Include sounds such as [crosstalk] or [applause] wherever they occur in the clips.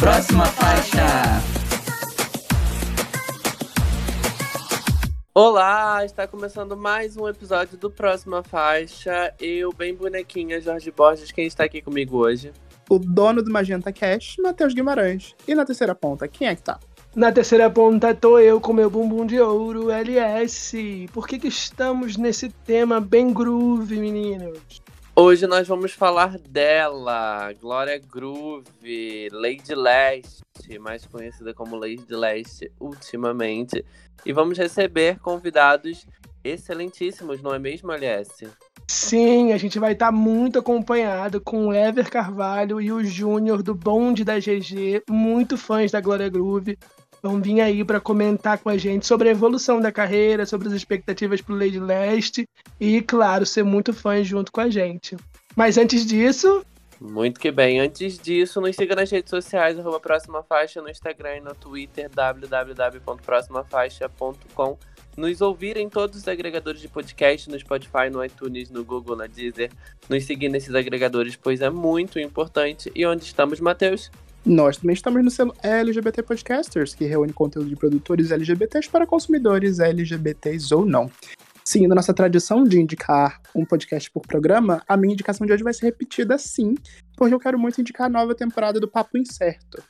Próxima faixa. Olá, está começando mais um episódio do Próxima Faixa. Eu, bem bonequinha, Jorge Borges, quem está aqui comigo hoje? O dono do Magenta Cash, Matheus Guimarães. E na terceira ponta, quem é que tá? Na terceira ponta tô eu com meu bumbum de ouro, LS. Por que, que estamos nesse tema bem groove, meninos? Hoje nós vamos falar dela, Glória Groove, Lady Leste, mais conhecida como Lady Leste ultimamente. E vamos receber convidados excelentíssimos, não é mesmo, LS? Sim, a gente vai estar muito acompanhado com o Ever Carvalho e o Júnior do Bonde da GG, muito fãs da Glória Groove. Vão vir aí para comentar com a gente sobre a evolução da carreira, sobre as expectativas para o Lady Leste e, claro, ser muito fã junto com a gente. Mas antes disso. Muito que bem. Antes disso, nos siga nas redes sociais, arroba Próxima Faixa, no Instagram e no Twitter, www.proximafaixa.com. Nos ouvir em todos os agregadores de podcast, no Spotify, no iTunes, no Google, na Deezer. Nos seguir nesses agregadores, pois é muito importante. E onde estamos, Matheus? Nós também estamos no selo LGBT Podcasters, que reúne conteúdo de produtores LGBTs para consumidores LGBTs ou não. Seguindo nossa tradição de indicar um podcast por programa, a minha indicação de hoje vai ser repetida sim, porque eu quero muito indicar a nova temporada do Papo Incerto.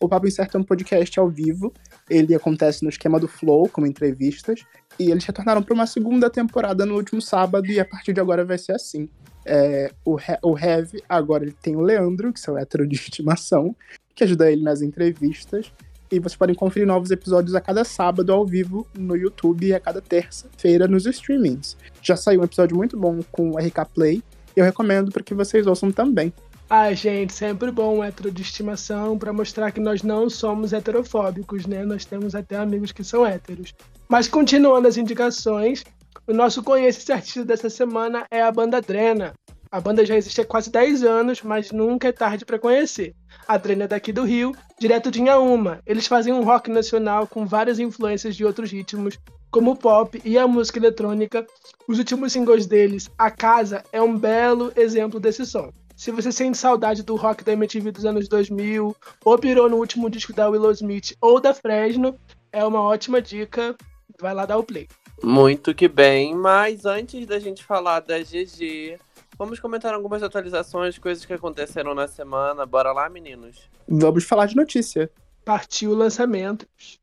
O Papo Incerto é um podcast ao vivo, ele acontece no esquema do Flow, como entrevistas, e eles retornaram para uma segunda temporada no último sábado, e a partir de agora vai ser assim. É, o, o Heavy, agora ele tem o Leandro, que é o hétero de [laughs] estimação, que ajuda ele nas entrevistas. E vocês podem conferir novos episódios a cada sábado ao vivo no YouTube e a cada terça-feira nos streamings. Já saiu um episódio muito bom com o RK Play eu recomendo para que vocês ouçam também. Ai, gente, sempre bom um hétero de estimação para mostrar que nós não somos heterofóbicos, né? Nós temos até amigos que são héteros. Mas continuando as indicações, o nosso Conheça artista dessa semana é a banda Drena. A banda já existe há quase 10 anos, mas nunca é tarde para conhecer. A Drena é daqui do Rio, direto de Inhaúma. Eles fazem um rock nacional com várias influências de outros ritmos, como o pop e a música eletrônica. Os últimos singles deles, A Casa, é um belo exemplo desse som. Se você sente saudade do rock da MTV dos anos 2000, ou pirou no último disco da Willow Smith ou da Fresno, é uma ótima dica. Vai lá dar o play. Muito que bem, mas antes da gente falar da GG, Vamos comentar algumas atualizações, coisas que aconteceram na semana. Bora lá, meninos? Vamos falar de notícia. Partiu lançamentos.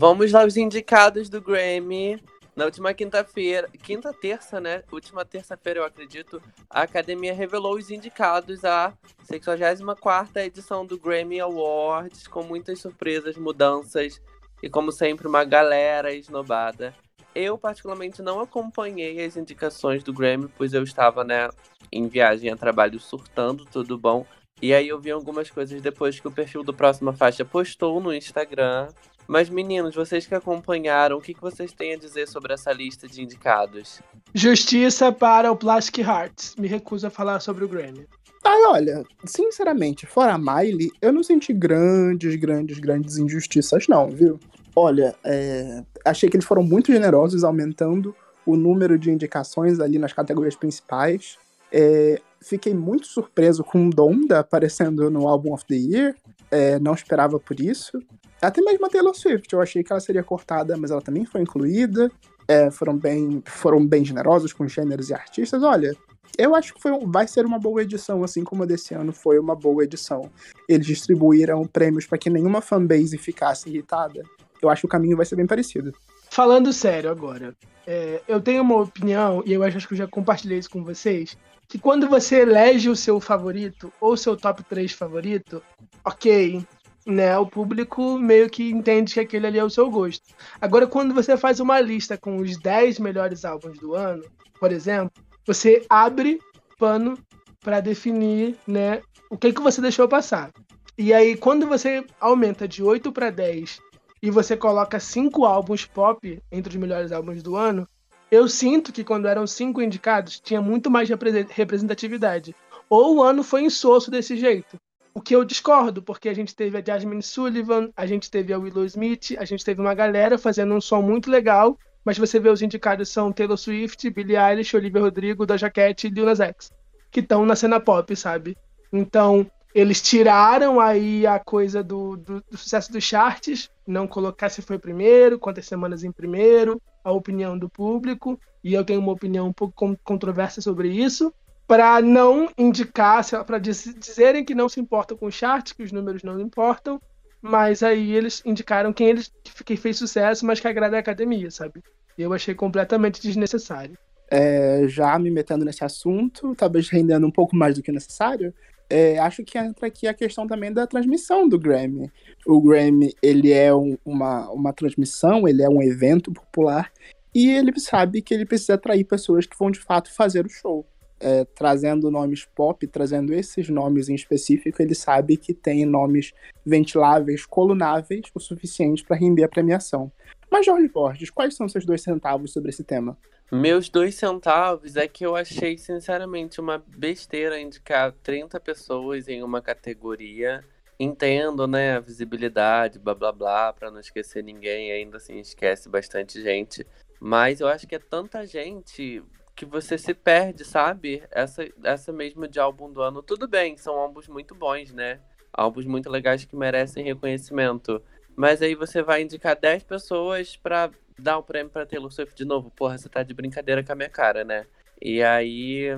Vamos aos indicados do Grammy. Na última quinta-feira, quinta terça, né? Última terça-feira, eu acredito, a academia revelou os indicados à 64 edição do Grammy Awards, com muitas surpresas, mudanças e, como sempre, uma galera esnobada. Eu, particularmente, não acompanhei as indicações do Grammy, pois eu estava, né, em viagem a trabalho surtando, tudo bom. E aí eu vi algumas coisas depois que o perfil do Próxima Faixa postou no Instagram. Mas, meninos, vocês que acompanharam, o que, que vocês têm a dizer sobre essa lista de indicados? Justiça para o Plastic Hearts. Me recuso a falar sobre o Grammy. Ah, olha, sinceramente, fora a Miley, eu não senti grandes, grandes, grandes injustiças, não, viu? Olha, é... achei que eles foram muito generosos, aumentando o número de indicações ali nas categorias principais. É... Fiquei muito surpreso com Donda aparecendo no Album of the Year. É... não esperava por isso. Até mesmo a Taylor Swift, eu achei que ela seria cortada, mas ela também foi incluída. É, foram, bem, foram bem generosos com gêneros e artistas. Olha, eu acho que foi, vai ser uma boa edição, assim como a desse ano foi uma boa edição. Eles distribuíram prêmios para que nenhuma fanbase ficasse irritada. Eu acho que o caminho vai ser bem parecido. Falando sério agora, é, eu tenho uma opinião, e eu acho que eu já compartilhei isso com vocês, que quando você elege o seu favorito, ou seu top 3 favorito, ok, né, o público meio que entende que aquele ali é o seu gosto. Agora, quando você faz uma lista com os 10 melhores álbuns do ano, por exemplo, você abre pano para definir né, o que, que você deixou passar. E aí, quando você aumenta de 8 para 10 e você coloca cinco álbuns pop entre os melhores álbuns do ano, eu sinto que quando eram cinco indicados, tinha muito mais representatividade. Ou o ano foi insosso desse jeito. O que eu discordo, porque a gente teve a Jasmine Sullivan, a gente teve a Willow Smith, a gente teve uma galera fazendo um som muito legal, mas você vê os indicados são Taylor Swift, Billie Eilish, Olivia Rodrigo, Doja Cat e Lil Nas X, que estão na cena pop, sabe? Então, eles tiraram aí a coisa do, do, do, sucesso dos charts, não colocar se foi primeiro, quantas semanas em primeiro, a opinião do público, e eu tenho uma opinião um pouco controversa sobre isso, para não indicar, para dizerem que não se importam com o chart, que os números não importam, mas aí eles indicaram quem eles que fez sucesso, mas que agrada a academia, sabe? Eu achei completamente desnecessário. É, já me metendo nesse assunto, talvez rendendo um pouco mais do que necessário, é, acho que entra aqui a questão também da transmissão do Grammy. O Grammy, ele é um, uma, uma transmissão, ele é um evento popular, e ele sabe que ele precisa atrair pessoas que vão de fato fazer o show é, trazendo nomes pop, trazendo esses nomes em específico, ele sabe que tem nomes ventiláveis, colunáveis o suficiente para render a premiação. Mas, Jorge Borges, quais são seus dois centavos sobre esse tema? Meus dois centavos é que eu achei, sinceramente, uma besteira indicar 30 pessoas em uma categoria. Entendo, né, a visibilidade, blá blá blá, para não esquecer ninguém, ainda assim esquece bastante gente. Mas eu acho que é tanta gente que você se perde, sabe? Essa, essa mesmo de álbum do ano, tudo bem, são álbuns muito bons, né? Álbuns muito legais que merecem reconhecimento. Mas aí você vai indicar 10 pessoas pra dar o um prêmio pra Taylor Swift de novo. Porra, você tá de brincadeira com a minha cara, né? E aí,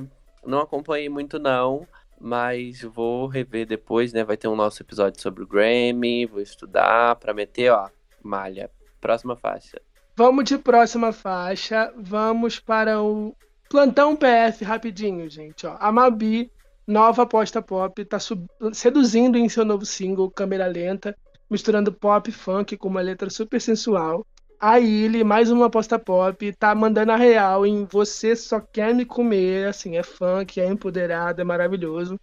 não acompanhei muito não, mas vou rever depois, né? Vai ter um nosso episódio sobre o Grammy, vou estudar pra meter, ó, malha. Próxima faixa. Vamos de próxima faixa, vamos para o Plantão PF rapidinho, gente. Ó. A Mabi, nova aposta pop, tá seduzindo em seu novo single, Câmera Lenta, misturando pop e funk com uma letra super sensual. A Illy, mais uma aposta pop, tá mandando a real em Você Só Quer Me Comer, assim, é funk, é empoderado, é maravilhoso.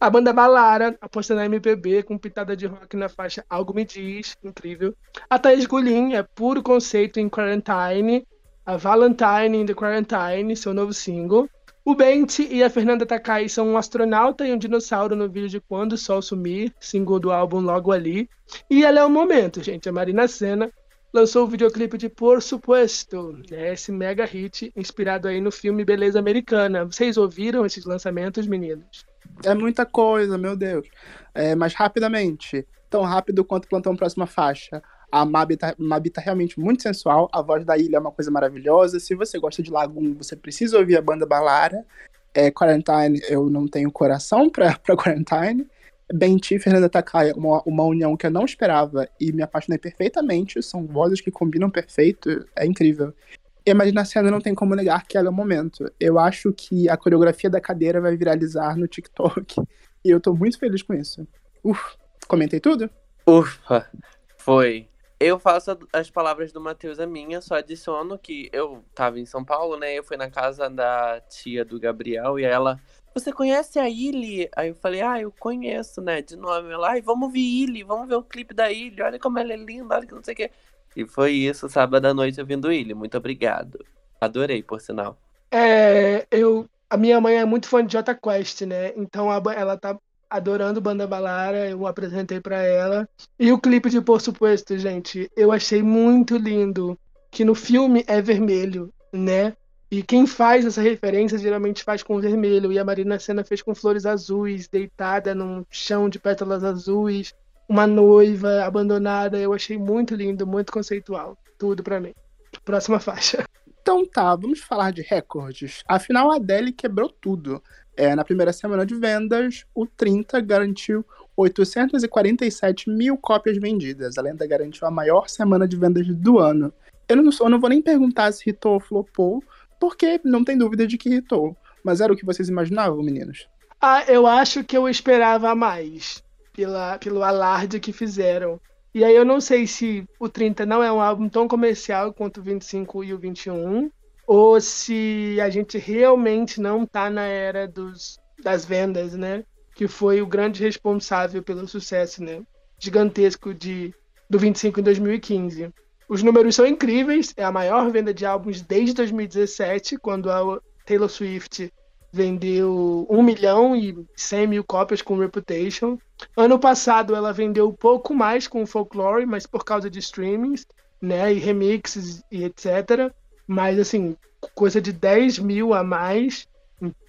A banda Balara, aposta na MPB, com pitada de rock na faixa Algo Me Diz, incrível. A Thaís Gulim, é puro conceito em Quarantine, a Valentine in the Quarantine, seu novo single. O Bente e a Fernanda Takai são um astronauta e um dinossauro no vídeo de Quando o Sol Sumir, single do álbum Logo Ali. E ela é o momento, gente. A Marina Senna lançou o videoclipe de Por Supuesto, né, esse mega hit inspirado aí no filme Beleza Americana. Vocês ouviram esses lançamentos, meninos? É muita coisa, meu Deus. É, mas rapidamente, tão rápido quanto Plantão Próxima Faixa. A Mabi tá, Mabi tá realmente muito sensual. A voz da ilha é uma coisa maravilhosa. Se você gosta de Lagoon, você precisa ouvir a banda Balara. É, Quarantine, eu não tenho coração pra, [laughs] pra Quarantine. Benti e Fernanda Takai, uma, uma união que eu não esperava e me apaixonei perfeitamente. São vozes que combinam perfeito. É incrível. E a Senna não tem como negar que ela é o momento. Eu acho que a coreografia da cadeira vai viralizar no TikTok. [laughs] E eu tô muito feliz com isso. Uf, comentei tudo? Ufa, foi. Eu faço as palavras do Matheus a minha, só adiciono que eu tava em São Paulo, né? Eu fui na casa da tia do Gabriel e ela, você conhece a Illy? Aí eu falei, ah, eu conheço, né? De nome. Ela, ai, vamos ver Illy, vamos ver o clipe da Illy, olha como ela é linda, olha que não sei o quê. E foi isso, sábado à noite ouvindo Illy. Muito obrigado. Adorei, por sinal. É, eu. A minha mãe é muito fã de Jota Quest, né? Então ela tá adorando Banda Balara, eu apresentei para ela. E o clipe de Por Suposto, gente, eu achei muito lindo. Que no filme é vermelho, né? E quem faz essa referência geralmente faz com vermelho. E a Marina Senna fez com flores azuis, deitada num chão de pétalas azuis. Uma noiva abandonada. Eu achei muito lindo, muito conceitual. Tudo para mim. Próxima faixa. Então tá, vamos falar de recordes. Afinal, a Adele quebrou tudo. É, na primeira semana de vendas, o 30 garantiu 847 mil cópias vendidas. A lenda garantiu a maior semana de vendas do ano. Eu não, eu não vou nem perguntar se hitou ou flopou, porque não tem dúvida de que hitou. Mas era o que vocês imaginavam, meninos? Ah, eu acho que eu esperava mais pela, pelo alarde que fizeram. E aí eu não sei se o 30 não é um álbum tão comercial quanto o 25 e o 21, ou se a gente realmente não está na era dos, das vendas, né? Que foi o grande responsável pelo sucesso, né? Gigantesco de, do 25 em 2015. Os números são incríveis, é a maior venda de álbuns desde 2017, quando a Taylor Swift vendeu 1 milhão e 100 mil cópias com Reputation. Ano passado ela vendeu pouco mais com Folklore, mas por causa de streamings, né? E remixes e etc. Mas assim, coisa de 10 mil a mais.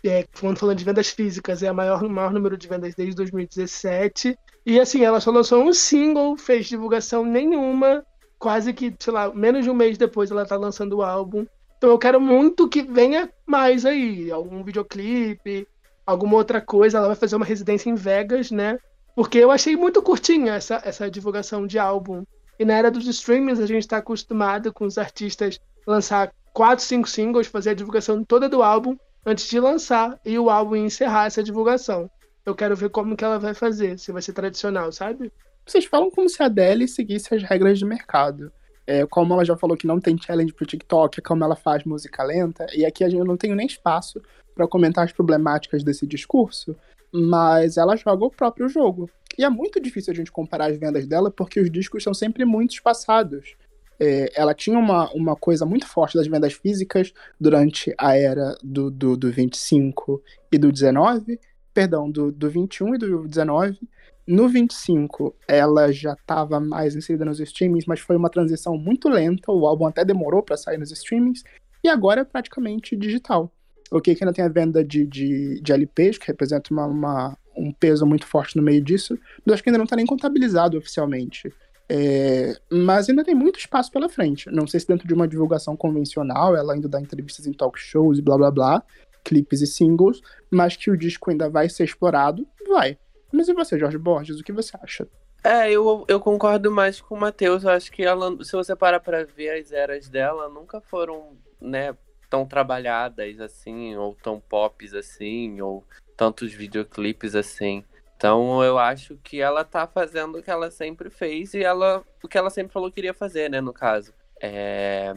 É, quando falando de vendas físicas, é o maior, maior número de vendas desde 2017. E assim, ela só lançou um single, fez divulgação nenhuma. Quase que, sei lá, menos de um mês depois ela tá lançando o álbum. Então eu quero muito que venha mais aí. Algum videoclipe, alguma outra coisa. Ela vai fazer uma residência em Vegas, né? Porque eu achei muito curtinha essa, essa divulgação de álbum. E na era dos streamings, a gente está acostumado com os artistas lançar quatro, cinco singles, fazer a divulgação toda do álbum antes de lançar e o álbum encerrar essa divulgação. Eu quero ver como que ela vai fazer, se vai ser tradicional, sabe? Vocês falam como se a Adele seguisse as regras de mercado. É, como ela já falou que não tem challenge pro TikTok, é como ela faz música lenta, e aqui gente não tenho nem espaço para comentar as problemáticas desse discurso, mas ela joga o próprio jogo. E é muito difícil a gente comparar as vendas dela porque os discos são sempre muito espaçados. É, ela tinha uma, uma coisa muito forte das vendas físicas durante a era do, do, do 25 e do 19, perdão, do, do 21 e do 19. No 25, ela já estava mais inserida nos streamings, mas foi uma transição muito lenta. O álbum até demorou para sair nos streamings. E agora é praticamente digital. Ok, que ainda tem a venda de, de, de LPs, que representa uma, uma, um peso muito forte no meio disso, mas acho que ainda não está nem contabilizado oficialmente. É, mas ainda tem muito espaço pela frente. Não sei se dentro de uma divulgação convencional, ela ainda dá entrevistas em talk shows e blá blá blá, clipes e singles, mas que o disco ainda vai ser explorado, vai. Mas e você, Jorge Borges, o que você acha? É, eu, eu concordo mais com o Matheus. Eu acho que ela, se você parar pra ver as eras dela, nunca foram, né, tão trabalhadas assim, ou tão pops assim, ou tantos videoclipes assim. Então eu acho que ela tá fazendo o que ela sempre fez e ela o que ela sempre falou que queria fazer, né, no caso. É...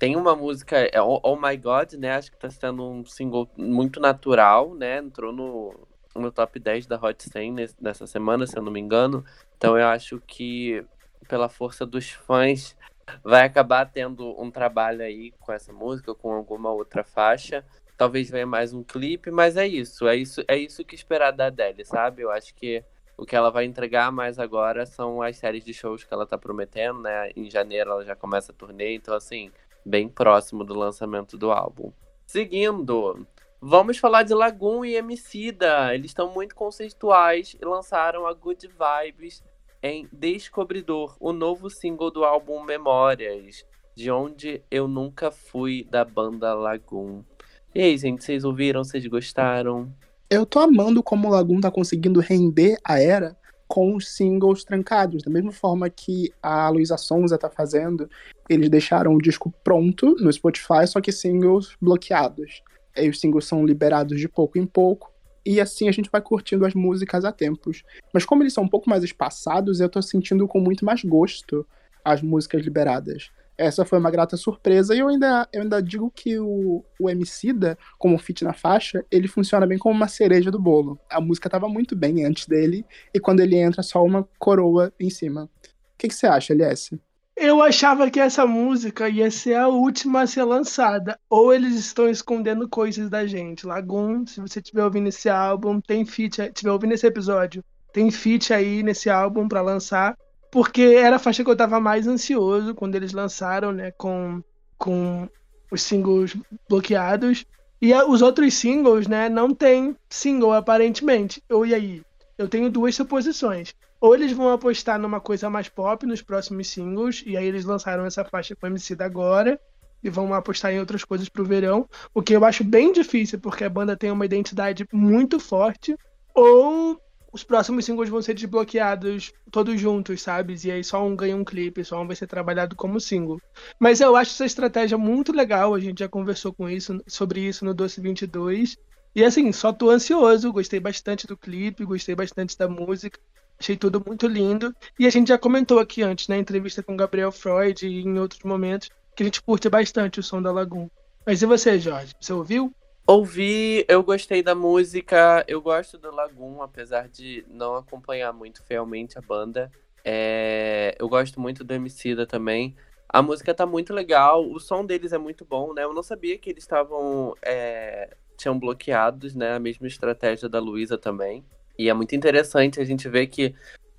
Tem uma música, é oh, oh My God, né? Acho que tá sendo um single muito natural, né? Entrou no, no top 10 da Hot 100 nessa semana, se eu não me engano. Então eu acho que pela força dos fãs vai acabar tendo um trabalho aí com essa música, com alguma outra faixa. Talvez venha mais um clipe, mas é isso. É isso, é isso que esperar da Adele, sabe? Eu acho que o que ela vai entregar mais agora são as séries de shows que ela tá prometendo, né? Em janeiro ela já começa a turnê, então assim, bem próximo do lançamento do álbum. Seguindo, vamos falar de Lagoon e Emicida. Eles estão muito conceituais e lançaram a Good Vibes em Descobridor, o novo single do álbum Memórias, de onde eu nunca fui da banda Lagoon. E aí, gente, vocês ouviram? Vocês gostaram? Eu tô amando como o Lagoon tá conseguindo render a era com os singles trancados, da mesma forma que a Luísa Sonza tá fazendo. Eles deixaram o disco pronto no Spotify, só que singles bloqueados. E os singles são liberados de pouco em pouco, e assim a gente vai curtindo as músicas a tempos. Mas como eles são um pouco mais espaçados, eu tô sentindo com muito mais gosto as músicas liberadas essa foi uma grata surpresa. E eu ainda, eu ainda digo que o, o Emicida, como fit na faixa, ele funciona bem como uma cereja do bolo. A música estava muito bem antes dele, e quando ele entra, só uma coroa em cima. O que, que você acha, LS? Eu achava que essa música ia ser a última a ser lançada. Ou eles estão escondendo coisas da gente. Lagoon, se você estiver ouvindo esse álbum, tem feat, estiver ouvindo esse episódio, tem feat aí nesse álbum para lançar porque era a faixa que eu tava mais ansioso quando eles lançaram, né, com, com os singles bloqueados. E a, os outros singles, né, não tem single aparentemente. Ou e aí? Eu tenho duas suposições. Ou eles vão apostar numa coisa mais pop nos próximos singles, e aí eles lançaram essa faixa com MC da agora, e vão apostar em outras coisas pro verão, o que eu acho bem difícil, porque a banda tem uma identidade muito forte. Ou os próximos singles vão ser desbloqueados todos juntos, sabe? E aí só um ganha um clipe, só um vai ser trabalhado como single. Mas eu acho essa estratégia muito legal, a gente já conversou com isso, sobre isso no Doce 22. E assim, só tô ansioso, gostei bastante do clipe, gostei bastante da música, achei tudo muito lindo. E a gente já comentou aqui antes, na entrevista com Gabriel Freud e em outros momentos, que a gente curte bastante o som da Lagoon. Mas e você, Jorge? Você ouviu? Ouvi, eu gostei da música, eu gosto do Lagoon, apesar de não acompanhar muito fielmente a banda. É, eu gosto muito do Emicida também. A música tá muito legal, o som deles é muito bom, né? Eu não sabia que eles estavam. É, tinham bloqueados, né? A mesma estratégia da Luísa também. E é muito interessante a gente ver que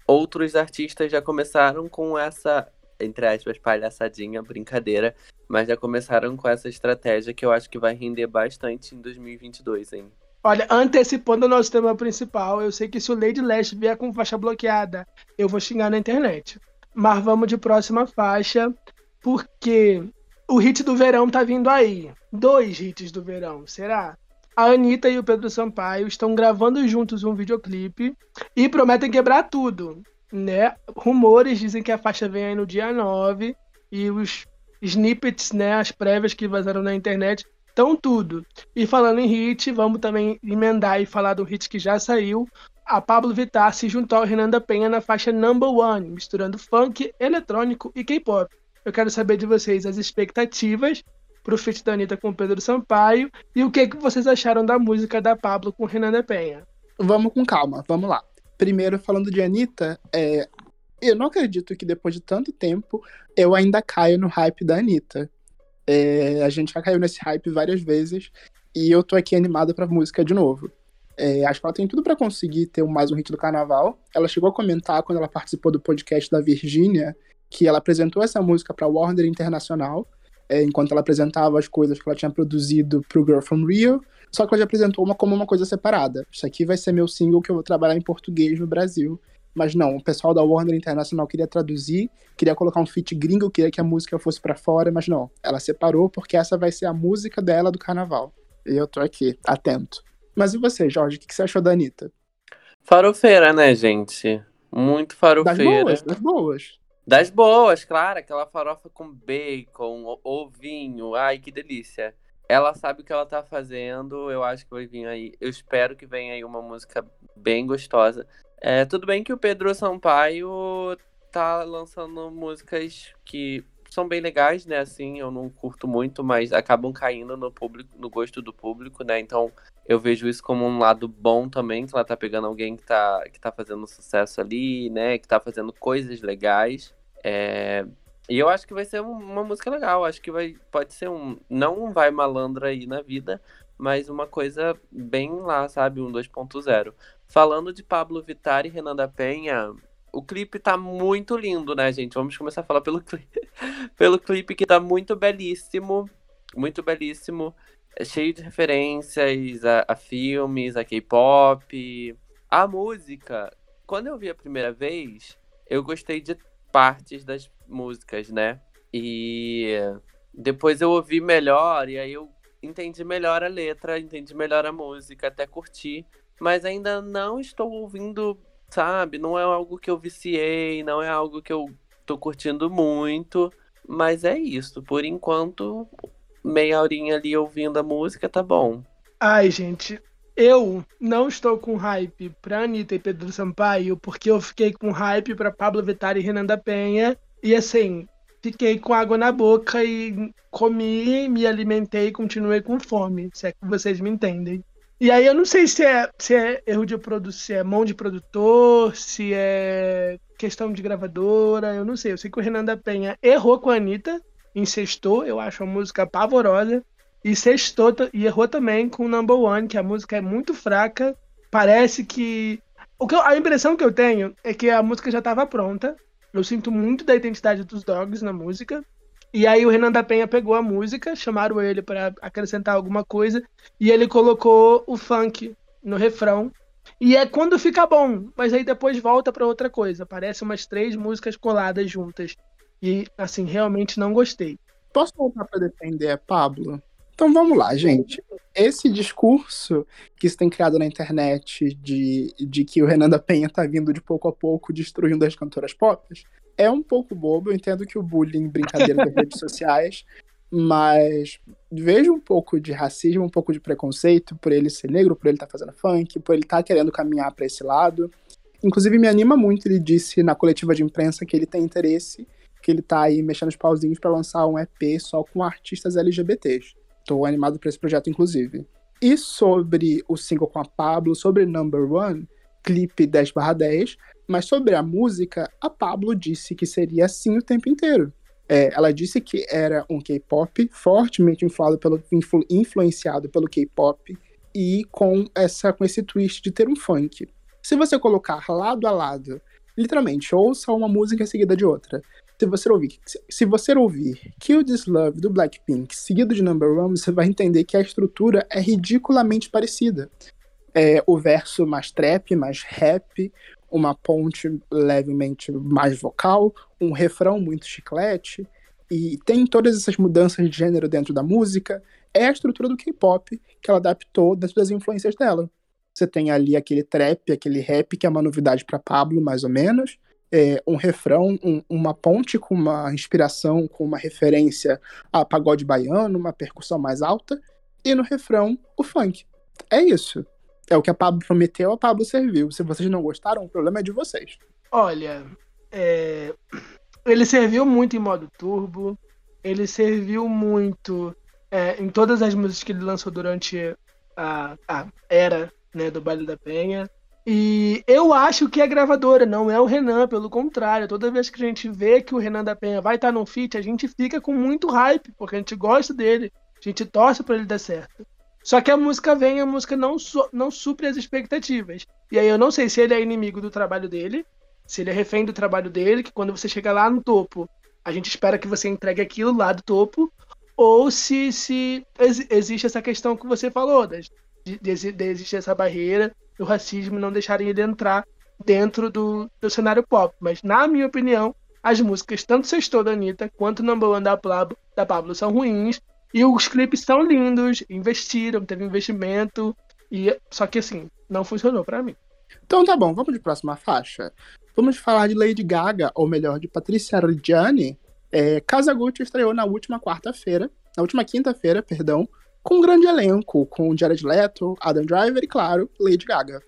outros artistas já começaram com essa, entre aspas, palhaçadinha, brincadeira, mas já começaram com essa estratégia que eu acho que vai render bastante em 2022, hein? Olha, antecipando o nosso tema principal, eu sei que se o Lady Leste vier com faixa bloqueada, eu vou xingar na internet. Mas vamos de próxima faixa, porque o hit do verão tá vindo aí. Dois hits do verão, será? A Anitta e o Pedro Sampaio estão gravando juntos um videoclipe e prometem quebrar tudo, né? Rumores dizem que a faixa vem aí no dia 9 e os snippets, né, as prévias que vazaram na internet, estão tudo. E falando em hit, vamos também emendar e falar do hit que já saiu. A Pablo Vittar se juntou ao Renan da Penha na faixa Number One, misturando funk, eletrônico e K-pop. Eu quero saber de vocês as expectativas pro feat da Anitta com Pedro Sampaio e o que, que vocês acharam da música da Pablo com Renan da Penha. Vamos com calma, vamos lá. Primeiro, falando de Anitta, é... eu não acredito que depois de tanto tempo eu ainda caio no hype da Anitta. É... A gente já caiu nesse hype várias vezes e eu tô aqui animada pra música de novo. É, acho que ela tem tudo para conseguir ter mais um hit do carnaval. Ela chegou a comentar quando ela participou do podcast da Virgínia que ela apresentou essa música para Warner Internacional é, enquanto ela apresentava as coisas que ela tinha produzido pro Girl From Rio, só que ela já apresentou uma como uma coisa separada. Isso aqui vai ser meu single que eu vou trabalhar em português no Brasil. Mas não, o pessoal da Warner Internacional queria traduzir, queria colocar um feat gringo, queria que a música fosse para fora, mas não. Ela separou porque essa vai ser a música dela do carnaval. E eu tô aqui, atento. Mas e você, Jorge, o que você achou da Anitta? Farofeira, né, gente? Muito farofeira. Das boas, das boas. Das boas, claro, aquela farofa com bacon, ovinho, ai que delícia. Ela sabe o que ela tá fazendo, eu acho que vai vir aí. Eu espero que venha aí uma música bem gostosa. É, tudo bem que o Pedro Sampaio tá lançando músicas que são bem legais, né? Assim, eu não curto muito, mas acabam caindo no público, no gosto do público, né? Então, eu vejo isso como um lado bom também, que ela tá pegando alguém que tá, que tá fazendo sucesso ali, né? Que tá fazendo coisas legais. É... E eu acho que vai ser uma música legal. Acho que vai, pode ser um. Não um vai malandra aí na vida, mas uma coisa bem lá, sabe? Um 2.0. Falando de Pablo Vittar e Renan da Penha, o clipe tá muito lindo, né, gente? Vamos começar a falar pelo clipe, [laughs] pelo clipe que tá muito belíssimo. Muito belíssimo. É cheio de referências a, a filmes, a K-pop. A música, quando eu vi a primeira vez, eu gostei de partes das músicas, né? E depois eu ouvi melhor e aí eu entendi melhor a letra, entendi melhor a música, até curti. Mas ainda não estou ouvindo, sabe? Não é algo que eu viciei, não é algo que eu tô curtindo muito. Mas é isso. Por enquanto, meia horinha ali ouvindo a música, tá bom. Ai, gente, eu não estou com hype pra Anitta e Pedro Sampaio, porque eu fiquei com hype pra Pablo Vittar e Renan da Penha. E assim, fiquei com água na boca e comi, me alimentei e continuei com fome, se é que vocês me entendem. E aí eu não sei se é, se é erro de produção, se é mão de produtor, se é questão de gravadora, eu não sei. Eu sei que o Renan da Penha errou com a Anitta, incestou, eu acho a música pavorosa. E sextou e errou também com Number One, que a música é muito fraca. Parece que. O que eu, a impressão que eu tenho é que a música já estava pronta. Eu sinto muito da identidade dos Dogs na música. E aí o Renan da Penha pegou a música, chamaram ele para acrescentar alguma coisa, e ele colocou o funk no refrão. E é quando fica bom, mas aí depois volta para outra coisa. Parece umas três músicas coladas juntas. E assim, realmente não gostei. Posso voltar para defender a Pablo? Então vamos lá, gente. Esse discurso que se tem criado na internet de, de que o Renan da Penha tá vindo de pouco a pouco destruindo as cantoras pop é um pouco bobo. Eu entendo que o bullying, brincadeira das [laughs] redes sociais, mas vejo um pouco de racismo, um pouco de preconceito por ele ser negro, por ele estar tá fazendo funk, por ele estar tá querendo caminhar para esse lado. Inclusive, me anima muito. Ele disse na coletiva de imprensa que ele tem interesse, que ele tá aí mexendo os pauzinhos para lançar um EP só com artistas LGBTs. Tô animado para esse projeto, inclusive. E sobre o single com a Pablo, sobre Number One, clipe 10 10, mas sobre a música, a Pablo disse que seria assim o tempo inteiro. É, ela disse que era um K-pop fortemente pelo, influ, influenciado pelo K-pop e com essa com esse twist de ter um funk. Se você colocar lado a lado, literalmente, ouça uma música seguida de outra. Se você ouvir, se você ouvir Kill This Love do Blackpink seguido de Number One, você vai entender que a estrutura é ridiculamente parecida. É, o verso mais trap, mais rap, uma ponte levemente mais vocal, um refrão muito chiclete, e tem todas essas mudanças de gênero dentro da música. É a estrutura do K-pop que ela adaptou dentro das influências dela. Você tem ali aquele trap, aquele rap, que é uma novidade para Pablo, mais ou menos. É, um refrão, um, uma ponte com uma inspiração, com uma referência a pagode baiano, uma percussão mais alta. E no refrão, o funk. É isso. É o que a Pablo prometeu, a Pablo serviu. Se vocês não gostaram, o problema é de vocês. Olha, é... ele serviu muito em modo turbo. Ele serviu muito é, em todas as músicas que ele lançou durante a, a era né, do Baile da Penha. E eu acho que é gravadora, não é o Renan, pelo contrário. Toda vez que a gente vê que o Renan da Penha vai estar no feat, a gente fica com muito hype, porque a gente gosta dele, a gente torce para ele dar certo. Só que a música vem, a música não, não supre as expectativas. E aí eu não sei se ele é inimigo do trabalho dele, se ele é refém do trabalho dele, que quando você chega lá no topo, a gente espera que você entregue aquilo lá do topo, ou se, se ex existe essa questão que você falou, das de, de, de existir essa barreira do racismo não deixarem ele entrar dentro do, do cenário pop. Mas, na minha opinião, as músicas, tanto Sextou da Anitta quanto Number One da Pablo, da Pablo são ruins. E os clipes são lindos, investiram, teve investimento. e Só que assim, não funcionou para mim. Então tá bom, vamos de próxima faixa. Vamos falar de Lady Gaga, ou melhor, de Patrícia Reggiani. É, Casa Gucci estreou na última quarta-feira, na última quinta-feira, perdão, com um grande elenco, com Jared Leto, Adam Driver e, claro, Lady Gaga.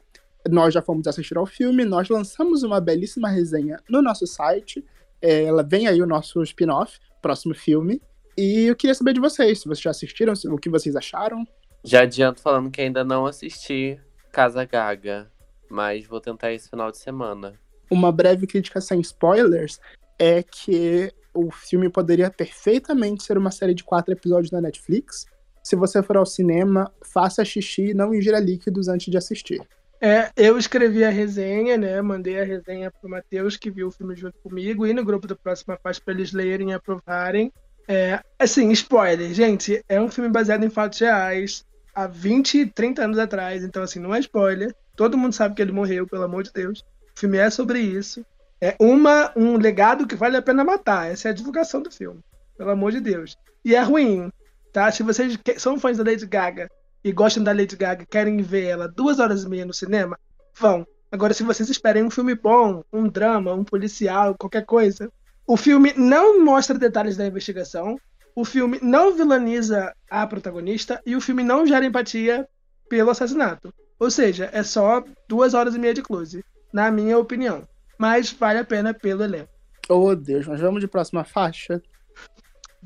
Nós já fomos assistir ao filme, nós lançamos uma belíssima resenha no nosso site. É, ela vem aí o nosso spin-off, próximo filme. E eu queria saber de vocês, se vocês já assistiram, o que vocês acharam. Já adianto falando que ainda não assisti Casa Gaga, mas vou tentar esse final de semana. Uma breve crítica sem spoilers é que o filme poderia perfeitamente ser uma série de quatro episódios na Netflix, se você for ao cinema, faça xixi e não ingira líquidos antes de assistir. É, eu escrevi a resenha, né? Mandei a resenha pro Matheus, que viu o filme junto comigo, e no grupo do Próxima Faixa para eles lerem e aprovarem. É, assim, spoiler, gente, é um filme baseado em fatos reais, há 20, 30 anos atrás, então assim, não é spoiler. Todo mundo sabe que ele morreu, pelo amor de Deus. O filme é sobre isso. É uma, um legado que vale a pena matar. Essa é a divulgação do filme. Pelo amor de Deus. E é ruim. Tá? Se vocês são fãs da Lady Gaga e gostam da Lady Gaga querem ver ela duas horas e meia no cinema, vão. Agora, se vocês esperem um filme bom, um drama, um policial, qualquer coisa, o filme não mostra detalhes da investigação, o filme não vilaniza a protagonista e o filme não gera empatia pelo assassinato. Ou seja, é só duas horas e meia de close, na minha opinião. Mas vale a pena pelo elenco. Oh, Deus, nós vamos de próxima faixa?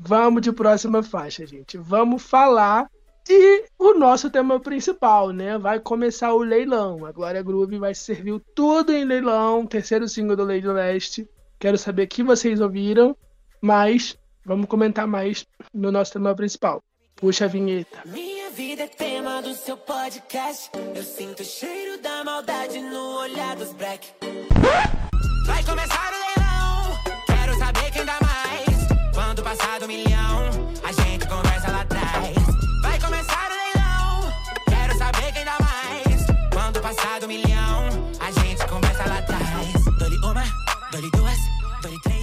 Vamos de próxima faixa, gente. Vamos falar de o nosso tema principal, né? Vai começar o leilão. A Glória Groove vai servir tudo em leilão. Terceiro single do Lady Leste. Quero saber o que vocês ouviram, mas vamos comentar mais no nosso tema principal. Puxa a vinheta. Minha vida é tema do seu podcast. Eu sinto o cheiro da maldade no olhar dos black. Vai começar o passado um milhão, a gente conversa lá atrás. Vai começar o leilão, quero saber quem dá mais. Quando passado um milhão, a gente conversa lá atrás. Dole uma, dole duas, dole três.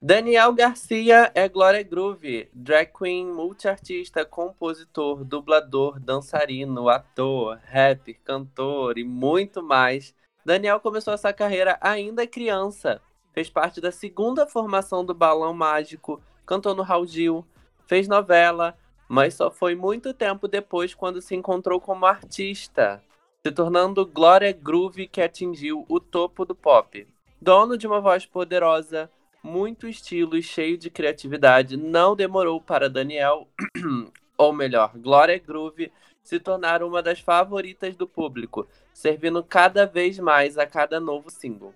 Daniel Garcia é Glória Groove, drag queen, multiartista, compositor, dublador, dançarino, ator, rapper, cantor e muito mais. Daniel começou essa carreira ainda criança, fez parte da segunda formação do Balão Mágico, cantou no Raul Gil, fez novela, mas só foi muito tempo depois quando se encontrou como artista, se tornando Glória Groove que atingiu o topo do pop. Dono de uma voz poderosa, muito estilo e cheio de criatividade, não demorou para Daniel, [clears throat] ou melhor, Glória Groove, se tornar uma das favoritas do público, servindo cada vez mais a cada novo single.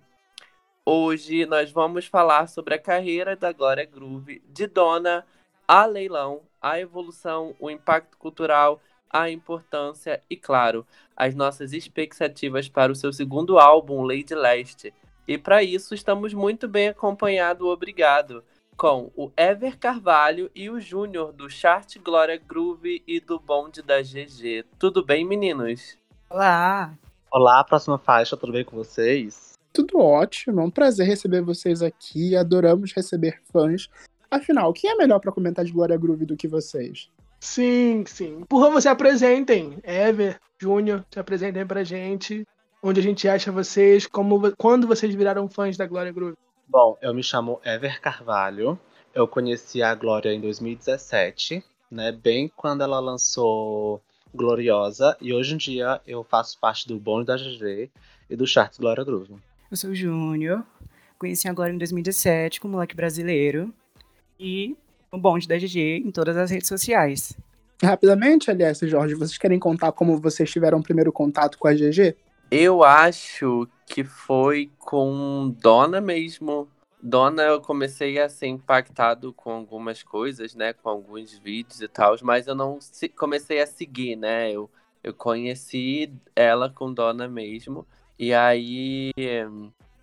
Hoje nós vamos falar sobre a carreira da Glória Groove, de dona a leilão, a evolução, o impacto cultural a importância e, claro, as nossas expectativas para o seu segundo álbum, Lady Leste. E para isso estamos muito bem acompanhados, obrigado, com o Ever Carvalho e o Júnior do Chart Glória Groove e do Bonde da GG. Tudo bem, meninos? Olá! Olá, próxima faixa, tudo bem com vocês? Tudo ótimo, é um prazer receber vocês aqui, adoramos receber fãs. Afinal, quem é melhor para comentar de Glória Groove do que vocês? Sim, sim. Por favor, se apresentem. Ever, Júnior, se apresentem pra gente. Onde a gente acha vocês, como, quando vocês viraram fãs da Glória Groove. Bom, eu me chamo Ever Carvalho. Eu conheci a Glória em 2017, né? Bem quando ela lançou Gloriosa. E hoje em dia eu faço parte do Bonde da GG e do Charts Glória Groove. Eu sou o Júnior. Conheci a Glória em 2017 como moleque brasileiro. E o bonde da GG em todas as redes sociais. Rapidamente, aliás, Jorge, vocês querem contar como vocês tiveram o primeiro contato com a GG? Eu acho que foi com Dona mesmo. Dona, eu comecei a ser impactado com algumas coisas, né? Com alguns vídeos e tal, mas eu não comecei a seguir, né? Eu, eu conheci ela com Dona mesmo. E aí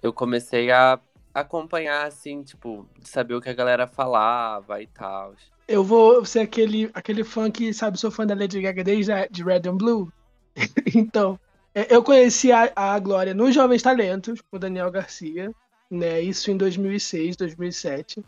eu comecei a acompanhar, assim, tipo, saber o que a galera falava e tal. Eu vou ser aquele, aquele fã que, sabe, sou fã da Lady Gaga desde de Red and Blue. [laughs] então, é, eu conheci a, a Glória nos Jovens Talentos, com o Daniel Garcia, né? Isso em 2006, 2007.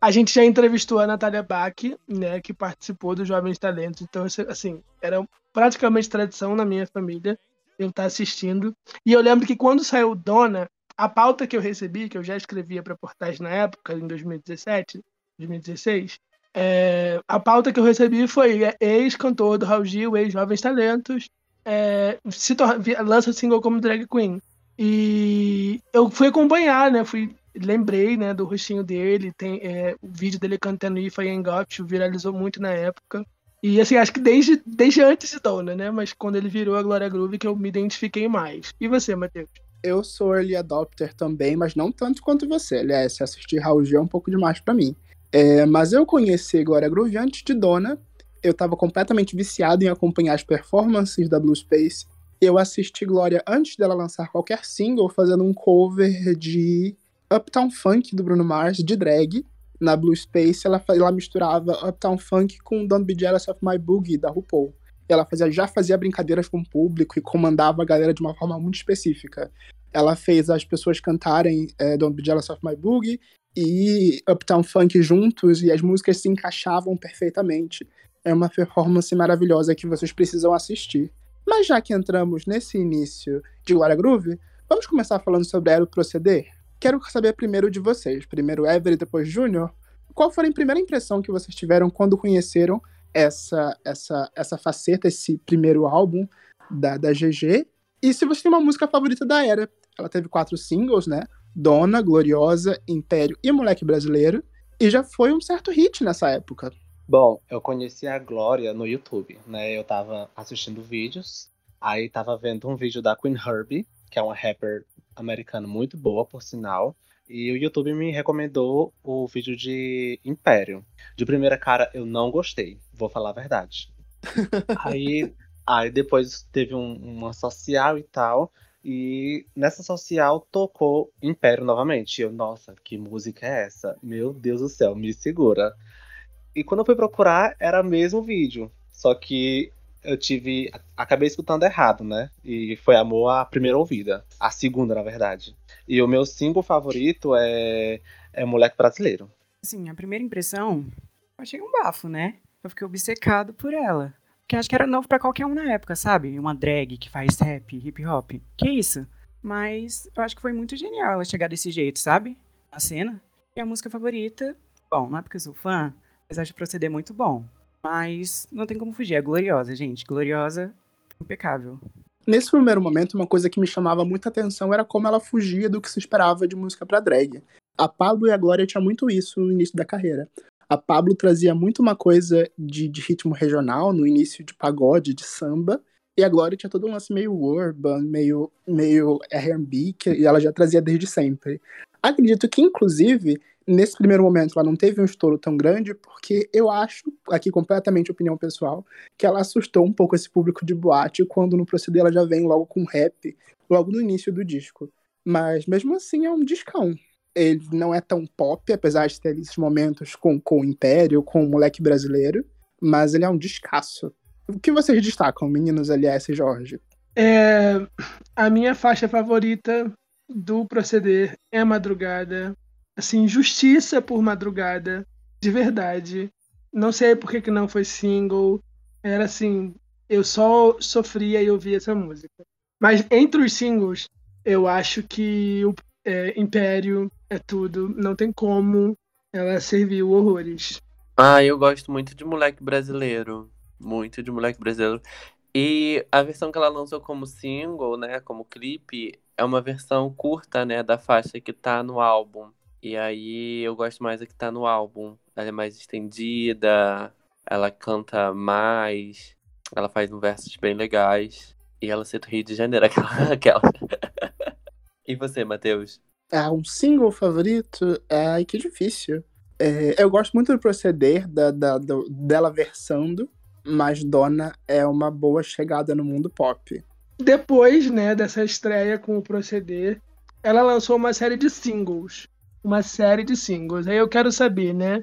A gente já entrevistou a Natália Bach, né, que participou dos Jovens Talentos. Então, assim, era praticamente tradição na minha família eu estar assistindo. E eu lembro que quando saiu Dona, a pauta que eu recebi, que eu já escrevia para portais na época, em 2017, 2016, é, a pauta que eu recebi foi é, ex-cantor do Raul Gil, ex-Jovens Talentos, é, se lança single como drag queen. E eu fui acompanhar, né? Fui, lembrei né, do rostinho dele, tem é, o vídeo dele cantando If I Ain't Got viralizou muito na época. E assim, acho que desde, desde antes de Dona, né? Mas quando ele virou a Glória Groove que eu me identifiquei mais. E você, Matheus? eu sou early adopter também, mas não tanto quanto você. Aliás, se assistir Raul Gil é um pouco demais para mim. É, mas eu conheci Glória Groove antes de Dona. Eu estava completamente viciado em acompanhar as performances da Blue Space. Eu assisti Glória antes dela lançar qualquer single, fazendo um cover de Uptown Funk do Bruno Mars, de drag. Na Blue Space, ela, ela misturava Uptown Funk com Don't Be Jealous of My Boogie, da RuPaul ela fazia, já fazia brincadeiras com o público e comandava a galera de uma forma muito específica. Ela fez as pessoas cantarem é, Don't Be Jealous of My Boogie e Uptown Funk juntos e as músicas se encaixavam perfeitamente. É uma performance maravilhosa que vocês precisam assistir. Mas já que entramos nesse início de Glória Groove, vamos começar falando sobre Aero Proceder? Quero saber primeiro de vocês, primeiro Ever e depois Júnior, qual foi a primeira impressão que vocês tiveram quando conheceram essa, essa, essa faceta, esse primeiro álbum da, da GG. E se você tem uma música favorita da era, ela teve quatro singles, né? Dona, Gloriosa, Império e Moleque Brasileiro. E já foi um certo hit nessa época. Bom, eu conheci a Glória no YouTube, né? Eu tava assistindo vídeos, aí tava vendo um vídeo da Queen Herbie, que é uma rapper americana muito boa, por sinal. E o YouTube me recomendou o vídeo de Império. De primeira cara, eu não gostei, vou falar a verdade. [laughs] aí, aí depois teve um, uma social e tal. E nessa social tocou Império novamente. E eu, nossa, que música é essa? Meu Deus do céu, me segura. E quando eu fui procurar, era o mesmo vídeo. Só que eu tive. Acabei escutando errado, né? E foi amor à primeira ouvida. A segunda, na verdade. E o meu single favorito é, é Moleque Brasileiro. Sim, a primeira impressão, eu achei um bafo, né? Eu fiquei obcecado por ela. Porque acho que era novo para qualquer um na época, sabe? Uma drag que faz rap, hip hop. Que isso? Mas eu acho que foi muito genial ela chegar desse jeito, sabe? A cena. E a música favorita, bom, não é porque eu sou fã, mas acho o proceder muito bom. Mas não tem como fugir, é gloriosa, gente. Gloriosa, impecável. Nesse primeiro momento, uma coisa que me chamava muita atenção era como ela fugia do que se esperava de música para drag. A Pablo e a Glória tinham muito isso no início da carreira. A Pablo trazia muito uma coisa de, de ritmo regional, no início de pagode, de samba, e a Glória tinha todo um lance meio urban, meio, meio R&B, que ela já trazia desde sempre. Acredito que, inclusive, nesse primeiro momento ela não teve um estouro tão grande, porque eu acho, aqui completamente opinião pessoal, que ela assustou um pouco esse público de boate quando no proceder ela já vem logo com rap, logo no início do disco. Mas mesmo assim é um discão. Ele não é tão pop, apesar de ter esses momentos com, com o Império, com o moleque brasileiro, mas ele é um descasso. O que vocês destacam, meninos LS e Jorge? É, a minha faixa favorita do proceder é Madrugada assim, justiça por madrugada, de verdade. Não sei por que, que não foi single. Era assim, eu só sofria e ouvia essa música. Mas entre os singles, eu acho que o é, Império é tudo. Não tem como ela serviu horrores. Ah, eu gosto muito de Moleque Brasileiro. Muito de Moleque Brasileiro. E a versão que ela lançou como single, né, como clipe, é uma versão curta, né, da faixa que tá no álbum. E aí eu gosto mais da que tá no álbum. Ela é mais estendida, ela canta mais, ela faz um versos bem legais. E ela cita o Rio de Janeiro, [laughs] aquela. aquela. e você, Matheus? Ah, um single favorito? Ai, que difícil. É, eu gosto muito do proceder da, da, do, dela versando, mas Dona é uma boa chegada no mundo pop. Depois, né, dessa estreia com o proceder, ela lançou uma série de singles uma série de singles. Aí eu quero saber, né?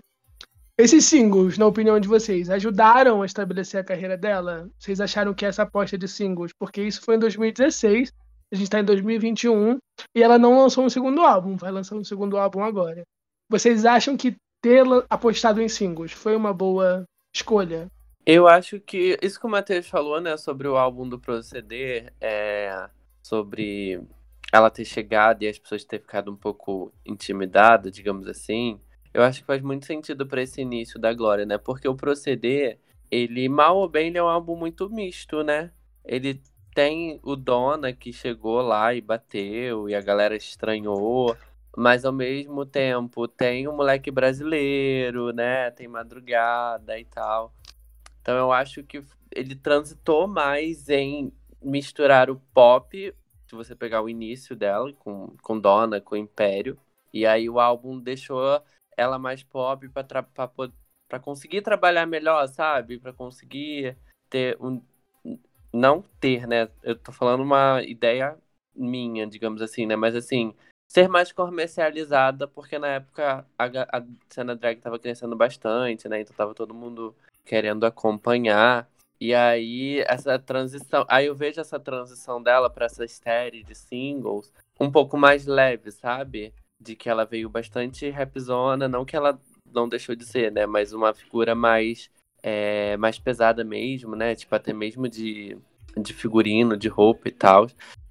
Esses singles, na opinião de vocês, ajudaram a estabelecer a carreira dela? Vocês acharam que essa aposta de singles? Porque isso foi em 2016, a gente está em 2021 e ela não lançou um segundo álbum, vai lançar um segundo álbum agora. Vocês acham que ter apostado em singles foi uma boa escolha? Eu acho que isso que o Matheus falou, né, sobre o álbum do Proceder, é sobre ela ter chegado e as pessoas ter ficado um pouco intimidadas, digamos assim, eu acho que faz muito sentido para esse início da Glória, né? Porque o Proceder, ele, mal ou bem, ele é um álbum muito misto, né? Ele tem o Dona que chegou lá e bateu e a galera estranhou, mas ao mesmo tempo tem o moleque brasileiro, né? Tem madrugada e tal. Então eu acho que ele transitou mais em misturar o pop se você pegar o início dela, com, com Donna, com Império, e aí o álbum deixou ela mais pop para conseguir trabalhar melhor, sabe? Para conseguir ter um. Não ter, né? Eu tô falando uma ideia minha, digamos assim, né? Mas assim, ser mais comercializada, porque na época a, a cena drag tava crescendo bastante, né? Então tava todo mundo querendo acompanhar. E aí, essa transição. Aí eu vejo essa transição dela para essa série de singles um pouco mais leve, sabe? De que ela veio bastante rapzona, não que ela não deixou de ser, né? Mas uma figura mais, é, mais pesada mesmo, né? Tipo, até mesmo de, de figurino, de roupa e tal.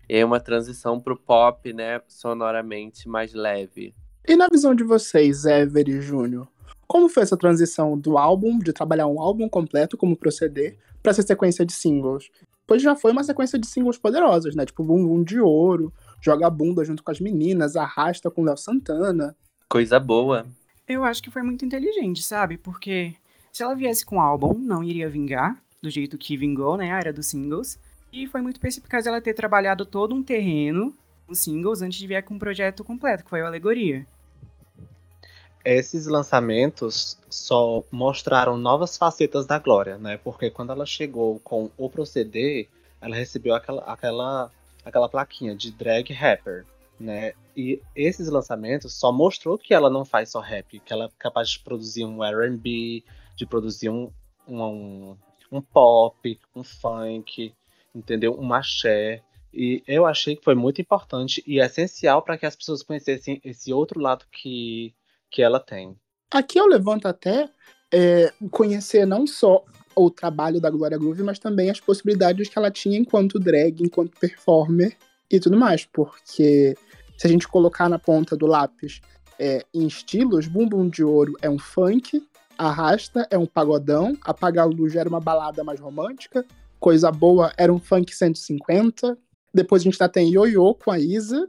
É uma transição pro pop, né? Sonoramente mais leve. E na visão de vocês, Ever Júnior, como foi essa transição do álbum, de trabalhar um álbum completo como proceder, para essa sequência de singles. Pois já foi uma sequência de singles poderosos, né? Tipo Bumbum de Ouro, Joga Bunda junto com as meninas, Arrasta com Léo Santana. Coisa boa. Eu acho que foi muito inteligente, sabe? Porque se ela viesse com o álbum, não iria vingar, do jeito que vingou, né? A era dos singles. E foi muito perspicaz ela ter trabalhado todo um terreno, os singles, antes de vir com um projeto completo, que foi a Alegoria esses lançamentos só mostraram novas facetas da Glória, né? Porque quando ela chegou com o Proceder, ela recebeu aquela, aquela, aquela plaquinha de drag rapper, né? E esses lançamentos só mostrou que ela não faz só rap, que ela é capaz de produzir um R&B, de produzir um, um, um pop, um funk, entendeu? Um axé. E eu achei que foi muito importante e essencial para que as pessoas conhecessem esse outro lado que que ela tem. Aqui eu levanto até é, conhecer não só o trabalho da Glória Groove, mas também as possibilidades que ela tinha enquanto drag, enquanto performer e tudo mais. Porque se a gente colocar na ponta do lápis é, em estilos, Bumbum de Ouro é um funk, Arrasta é um pagodão, Apagar a Luz era uma balada mais romântica, Coisa Boa era um funk 150, depois a gente tá tem Yo-Yo com a Isa,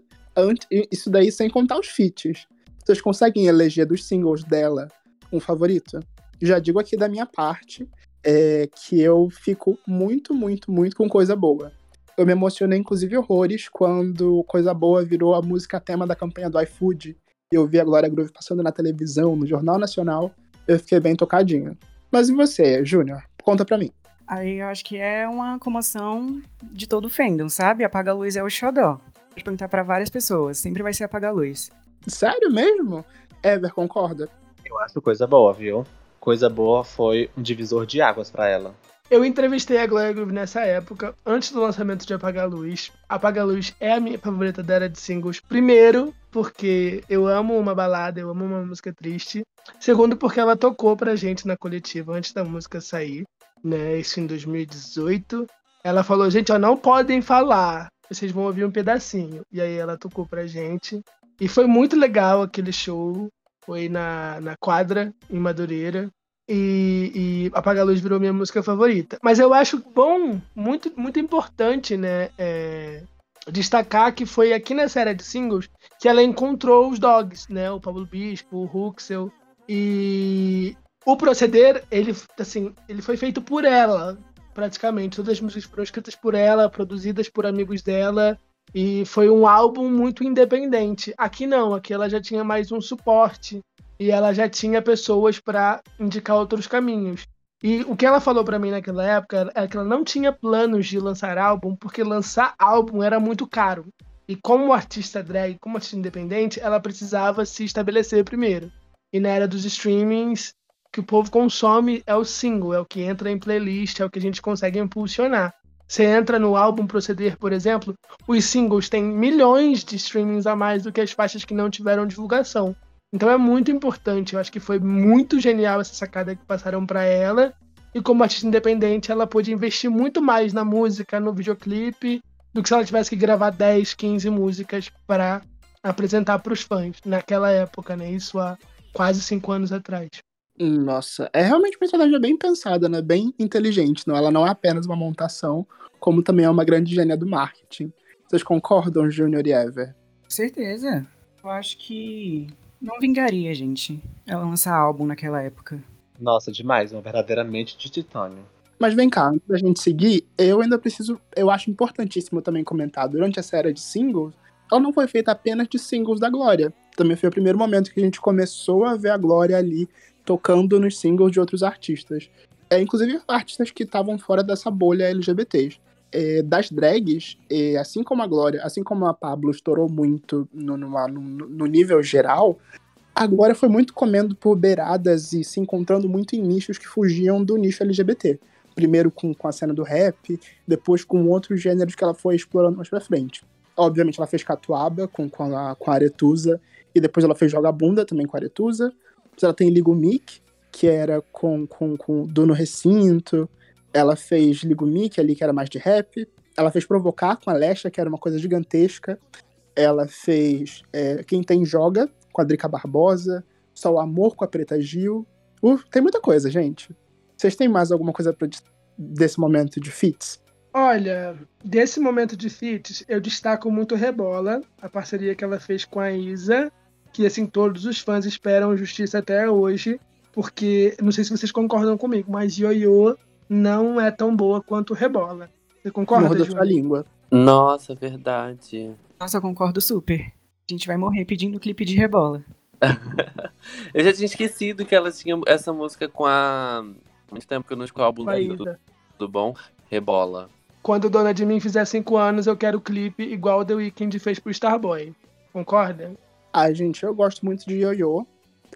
isso daí sem contar os feats. Vocês conseguem eleger dos singles dela um favorito? Já digo aqui da minha parte é, que eu fico muito, muito, muito com coisa boa. Eu me emocionei, inclusive, horrores quando Coisa Boa virou a música tema da campanha do iFood. e eu vi a Glória Groove passando na televisão, no Jornal Nacional, eu fiquei bem tocadinho. Mas e você, Júnior? Conta pra mim. Aí eu acho que é uma comoção de todo o fandom, sabe? Apaga a luz é o xodó. Pode perguntar pra várias pessoas, sempre vai ser apaga a luz. Sério mesmo? Ever concorda? Eu acho coisa boa, viu? Coisa boa foi um divisor de águas pra ela. Eu entrevistei a Gloria Groove nessa época, antes do lançamento de Apagar a Luz. Apagar a Luz é a minha favorita da era de singles. Primeiro, porque eu amo uma balada, eu amo uma música triste. Segundo, porque ela tocou pra gente na coletiva antes da música sair, né? Isso em 2018. Ela falou, gente, ó, não podem falar, vocês vão ouvir um pedacinho. E aí ela tocou pra gente. E foi muito legal aquele show. Foi na, na quadra, em Madureira. E, e Apaga a Luz virou minha música favorita. Mas eu acho bom, muito, muito importante, né? É, destacar que foi aqui na série de singles que ela encontrou os dogs, né? O Pablo Bispo, o Huxel. E o proceder, ele, assim, ele foi feito por ela, praticamente. Todas as músicas foram escritas por ela, produzidas por amigos dela. E foi um álbum muito independente. Aqui não, aqui ela já tinha mais um suporte e ela já tinha pessoas para indicar outros caminhos. E o que ela falou para mim naquela época é que ela não tinha planos de lançar álbum, porque lançar álbum era muito caro. E como artista drag, como artista independente, ela precisava se estabelecer primeiro. E na era dos streamings, que o povo consome é o single, é o que entra em playlist, é o que a gente consegue impulsionar. Você entra no álbum Proceder, por exemplo, os singles têm milhões de streamings a mais do que as faixas que não tiveram divulgação. Então é muito importante. Eu acho que foi muito genial essa sacada que passaram para ela. E como artista independente, ela pôde investir muito mais na música, no videoclipe, do que se ela tivesse que gravar 10, 15 músicas para apresentar para os fãs naquela época, né? Isso há quase cinco anos atrás. Nossa, é realmente uma estratégia bem pensada, né? Bem inteligente. Não? Ela não é apenas uma montação, como também é uma grande gênia do marketing. Vocês concordam, Junior e Ever? Certeza. Eu acho que não vingaria, gente, ela lançar álbum naquela época. Nossa, demais, uma verdadeiramente de titânio. Mas vem cá, antes da gente seguir, eu ainda preciso. Eu acho importantíssimo também comentar. Durante a série de singles, ela não foi feita apenas de singles da Glória. Também foi o primeiro momento que a gente começou a ver a Glória ali tocando nos singles de outros artistas. É, inclusive artistas que estavam fora dessa bolha LGBTs é, das drags, é, assim como a Glória, assim como a Pablo estourou muito no, no, no, nível geral, a Glória foi muito comendo por beiradas e se encontrando muito em nichos que fugiam do nicho LGBT. Primeiro com, com a cena do rap, depois com outros gêneros que ela foi explorando mais pra frente. Obviamente ela fez Catuaba com, com, a, com a Aretusa, e depois ela fez Joga Bunda também com a Aretusa. Ela tem Ligo Mic, que era com, com, com do No Recinto, ela fez Ligumik ali, que era mais de rap. Ela fez Provocar com a Lesha, que era uma coisa gigantesca. Ela fez é, Quem Tem Joga, com a Drica Barbosa. Só o Amor com a Preta Gil. Uh, tem muita coisa, gente. Vocês têm mais alguma coisa pra, desse momento de fits? Olha, desse momento de fits, eu destaco muito Rebola, a parceria que ela fez com a Isa, que assim todos os fãs esperam justiça até hoje, porque não sei se vocês concordam comigo, mas Yoyo não é tão boa quanto Rebola. Você concorda, Morda sua língua. Nossa, verdade. Nossa, eu concordo super. A gente vai morrer pedindo clipe de Rebola. [laughs] eu já tinha esquecido que ela tinha essa música com a... Muito tempo que eu não escuto o álbum do, do bom. Rebola. Quando Dona de Mim fizer cinco anos, eu quero clipe igual o The Weeknd fez pro Starboy. Concorda? Ah, gente, eu gosto muito de Yo-Yo.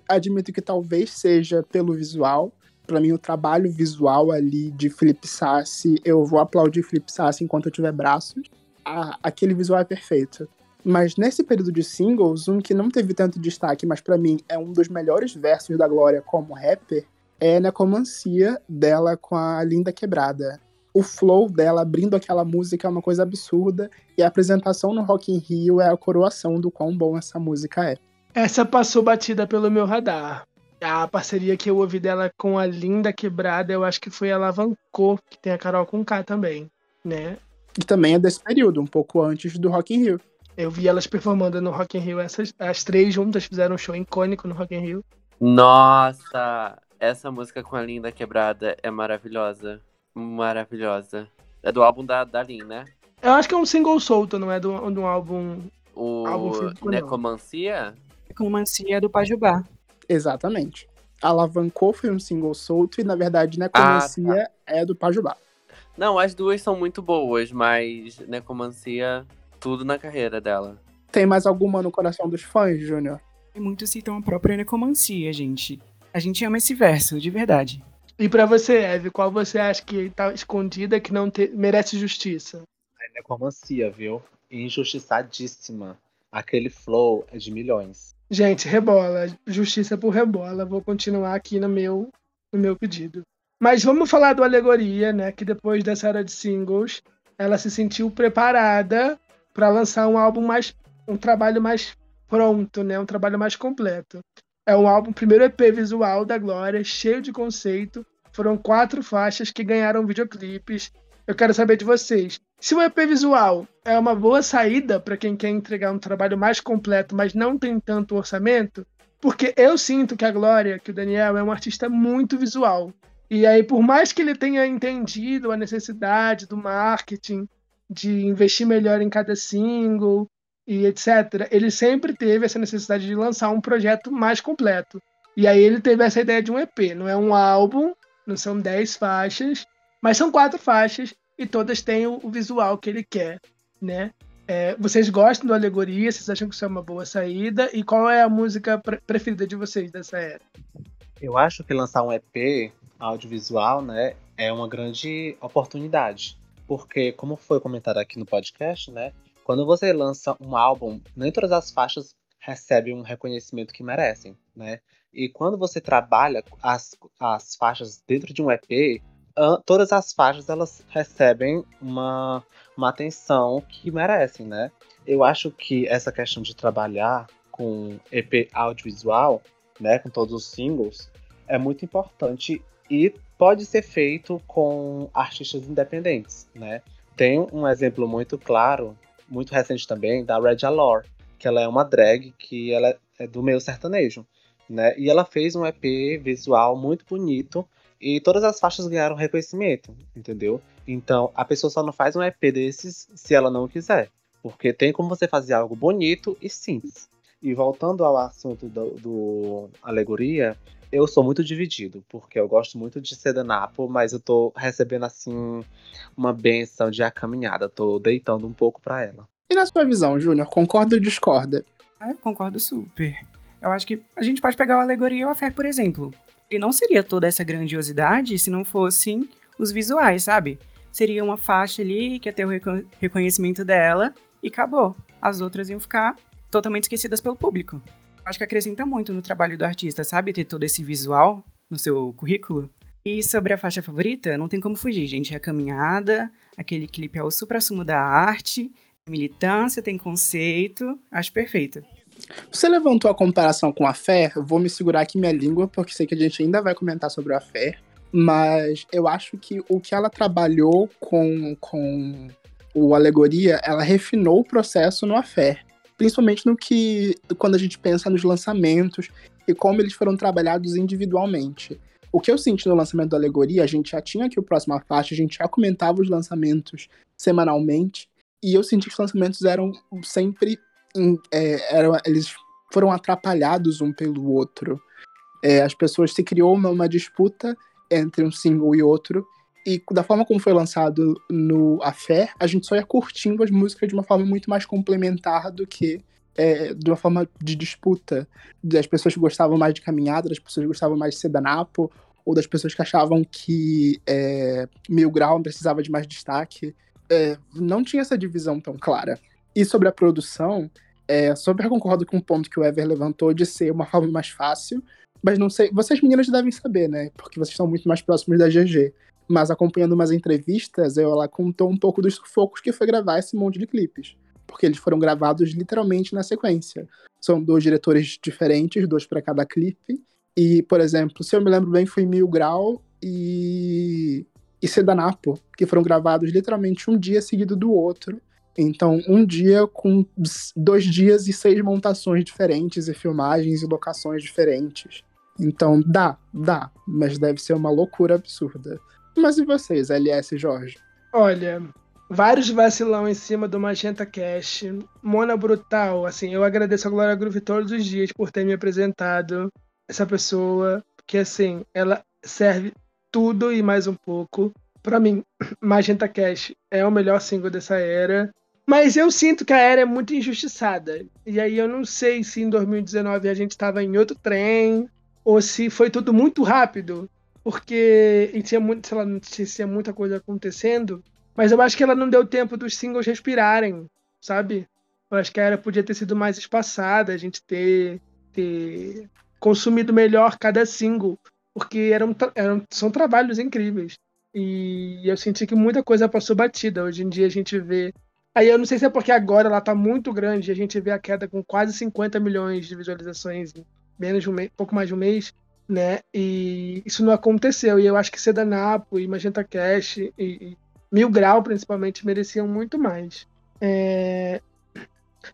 Admito que talvez seja pelo visual, para mim, o trabalho visual ali de Felipe Sassi, eu vou aplaudir Felipe Sassi enquanto eu tiver braços. Ah, aquele visual é perfeito. Mas nesse período de singles, um que não teve tanto destaque, mas para mim é um dos melhores versos da Glória como rapper, é Necomancia dela com a Linda Quebrada. O flow dela abrindo aquela música é uma coisa absurda e a apresentação no Rock in Rio é a coroação do quão bom essa música é. Essa passou batida pelo meu radar a parceria que eu ouvi dela com a Linda Quebrada, eu acho que foi a Alavancou, que tem a Carol com K também, né? E também é desse período, um pouco antes do Rock in Rio. Eu vi elas performando no Rock in Rio, essas, as três juntas fizeram um show icônico no Rock in Rio. Nossa, essa música com a Linda Quebrada é maravilhosa, maravilhosa. É do álbum da, da Lin, né? Eu acho que é um single solto, não é do, do álbum... O álbum físico, Necomancia? Necromancia do Pajubá. Exatamente. Alavancou foi um single solto e, na verdade, Necromancia ah, tá. é do Pajubá. Não, as duas são muito boas, mas Necromancia, tudo na carreira dela. Tem mais alguma no coração dos fãs, Júnior? Muitos citam a própria Necromancia, gente. A gente ama esse verso, de verdade. E para você, Eve, qual você acha que tá escondida que não te... merece justiça? A necromancia, viu? Injustiçadíssima. Aquele flow é de milhões. Gente, rebola. Justiça por rebola. Vou continuar aqui no meu, no meu pedido. Mas vamos falar do Alegoria, né? Que depois dessa era de singles, ela se sentiu preparada para lançar um álbum mais. um trabalho mais pronto, né? Um trabalho mais completo. É um álbum, primeiro EP visual da Glória, cheio de conceito. Foram quatro faixas que ganharam videoclipes. Eu quero saber de vocês. Se o EP visual é uma boa saída para quem quer entregar um trabalho mais completo, mas não tem tanto orçamento, porque eu sinto que a Glória, que o Daniel, é um artista muito visual. E aí, por mais que ele tenha entendido a necessidade do marketing, de investir melhor em cada single, e etc., ele sempre teve essa necessidade de lançar um projeto mais completo. E aí ele teve essa ideia de um EP. Não é um álbum, não são 10 faixas, mas são quatro faixas e todas têm o visual que ele quer, né? É, vocês gostam do Alegoria? Vocês acham que isso é uma boa saída? E qual é a música pre preferida de vocês dessa era? Eu acho que lançar um EP audiovisual, né, é uma grande oportunidade. Porque, como foi comentado aqui no podcast, né, quando você lança um álbum, nem todas as faixas recebem um reconhecimento que merecem, né? E quando você trabalha as, as faixas dentro de um EP, todas as faixas elas recebem uma, uma atenção que merecem, né? Eu acho que essa questão de trabalhar com EP audiovisual, né, com todos os singles, é muito importante e pode ser feito com artistas independentes, né? Tem um exemplo muito claro muito recente também, da Red Alor, que ela é uma drag que ela é do meio sertanejo, né? E ela fez um EP visual muito bonito e todas as faixas ganharam reconhecimento, entendeu? Então, a pessoa só não faz um EP desses se ela não quiser, porque tem como você fazer algo bonito e simples. E voltando ao assunto do, do alegoria, eu sou muito dividido, porque eu gosto muito de Sedanapo, mas eu tô recebendo assim uma benção de a caminhada, tô deitando um pouco para ela. E na sua visão, Júnior, concorda ou discorda? Ah, eu concordo super. Eu acho que a gente pode pegar o Alegoria e o Afé, por exemplo. Ele não seria toda essa grandiosidade se não fossem os visuais, sabe? Seria uma faixa ali que ia ter o reconhecimento dela e acabou. As outras iam ficar totalmente esquecidas pelo público acho que acrescenta muito no trabalho do artista, sabe? Ter todo esse visual no seu currículo. E sobre a faixa favorita, não tem como fugir, gente. É a caminhada, aquele clipe é o supra-sumo da arte, militância, tem conceito, acho perfeito. Você levantou a comparação com a fé, vou me segurar aqui minha língua, porque sei que a gente ainda vai comentar sobre a fé, mas eu acho que o que ela trabalhou com, com o Alegoria, ela refinou o processo no Afé principalmente no que quando a gente pensa nos lançamentos e como eles foram trabalhados individualmente. O que eu senti no lançamento da Alegoria, a gente já tinha aqui o próximo faixa, a gente já comentava os lançamentos semanalmente, e eu senti que os lançamentos eram sempre. É, eram, eles foram atrapalhados um pelo outro. É, as pessoas se criou uma, uma disputa entre um single e outro, e da forma como foi lançado no A Fé, a gente só ia curtindo as músicas de uma forma muito mais complementar do que é, de uma forma de disputa. Das pessoas que gostavam mais de caminhada, das pessoas que gostavam mais de sedanapo, ou das pessoas que achavam que é, Mil Grau precisava de mais destaque. É, não tinha essa divisão tão clara. E sobre a produção, é, super concordo com o ponto que o Ever levantou de ser uma forma mais fácil, mas não sei. Vocês meninas devem saber, né? Porque vocês estão muito mais próximos da GG. Mas acompanhando umas entrevistas, ela contou um pouco dos sufocos que foi gravar esse monte de clipes. Porque eles foram gravados literalmente na sequência. São dois diretores diferentes, dois para cada clipe. E, por exemplo, se eu me lembro bem, foi Mil Grau e, e Sedanapo, que foram gravados literalmente um dia seguido do outro. Então, um dia com dois dias e seis montações diferentes, e filmagens e locações diferentes. Então, dá, dá, mas deve ser uma loucura absurda. Mas e vocês, LS Jorge? Olha, vários vacilão em cima do Magenta Cash. Mona Brutal, assim, eu agradeço a Glória Groove todos os dias por ter me apresentado essa pessoa, porque assim, ela serve tudo e mais um pouco. Para mim, [clears throat] Magenta Cash é o melhor single dessa era. Mas eu sinto que a era é muito injustiçada. E aí eu não sei se em 2019 a gente estava em outro trem ou se foi tudo muito rápido, porque tinha muito, sei lá, tinha muita coisa acontecendo. Mas eu acho que ela não deu tempo dos singles respirarem, sabe? Eu acho que a era podia ter sido mais espaçada, a gente ter, ter consumido melhor cada single, porque eram, eram, são trabalhos incríveis. E eu senti que muita coisa passou batida. Hoje em dia a gente vê. Aí eu não sei se é porque agora ela tá muito grande, a gente vê a queda com quase 50 milhões de visualizações em menos de um mês, pouco mais de um mês, né? E isso não aconteceu. E eu acho que Sedanapo e Magenta Cash e, e Mil Grau, principalmente, mereciam muito mais. É...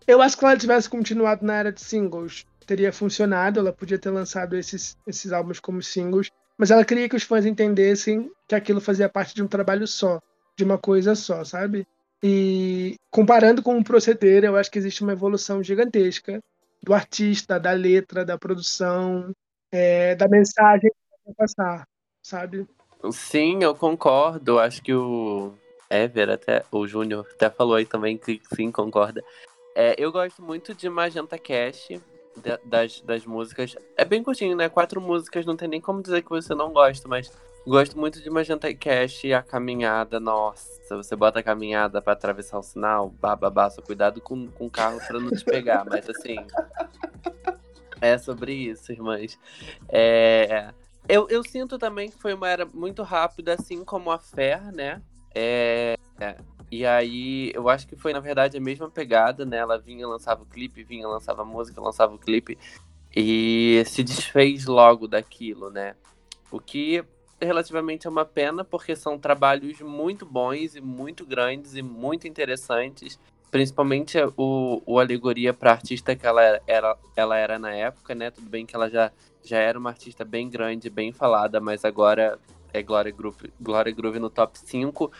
Eu acho que se ela tivesse continuado na era de singles, teria funcionado. Ela podia ter lançado esses, esses álbuns como singles. Mas ela queria que os fãs entendessem que aquilo fazia parte de um trabalho só, de uma coisa só, sabe? E comparando com o proceder, eu acho que existe uma evolução gigantesca do artista, da letra, da produção, é, da mensagem que vai passar, sabe? Sim, eu concordo. Acho que o Ever, até, o Júnior, até falou aí também que sim, concorda. É, eu gosto muito de Magenta Cash, das, das músicas. É bem curtinho, né? Quatro músicas, não tem nem como dizer que você não gosta, mas gosto muito de Magenta Cash e a caminhada. Nossa, você bota a caminhada para atravessar o sinal, bababá, só cuidado com, com o carro pra não te pegar, mas assim. [laughs] É sobre isso, irmãs. É. Eu, eu sinto também que foi uma era muito rápida, assim como a Fer, né? É, e aí, eu acho que foi, na verdade, a mesma pegada, né? Ela vinha, lançava o clipe, vinha, lançava música, lançava o clipe. E se desfez logo daquilo, né? O que relativamente é uma pena, porque são trabalhos muito bons e muito grandes e muito interessantes. Principalmente o, o Alegoria para artista que ela era, ela era na época, né? Tudo bem que ela já já era uma artista bem grande, bem falada, mas agora é Glória Groove, Glória Groove no top 5.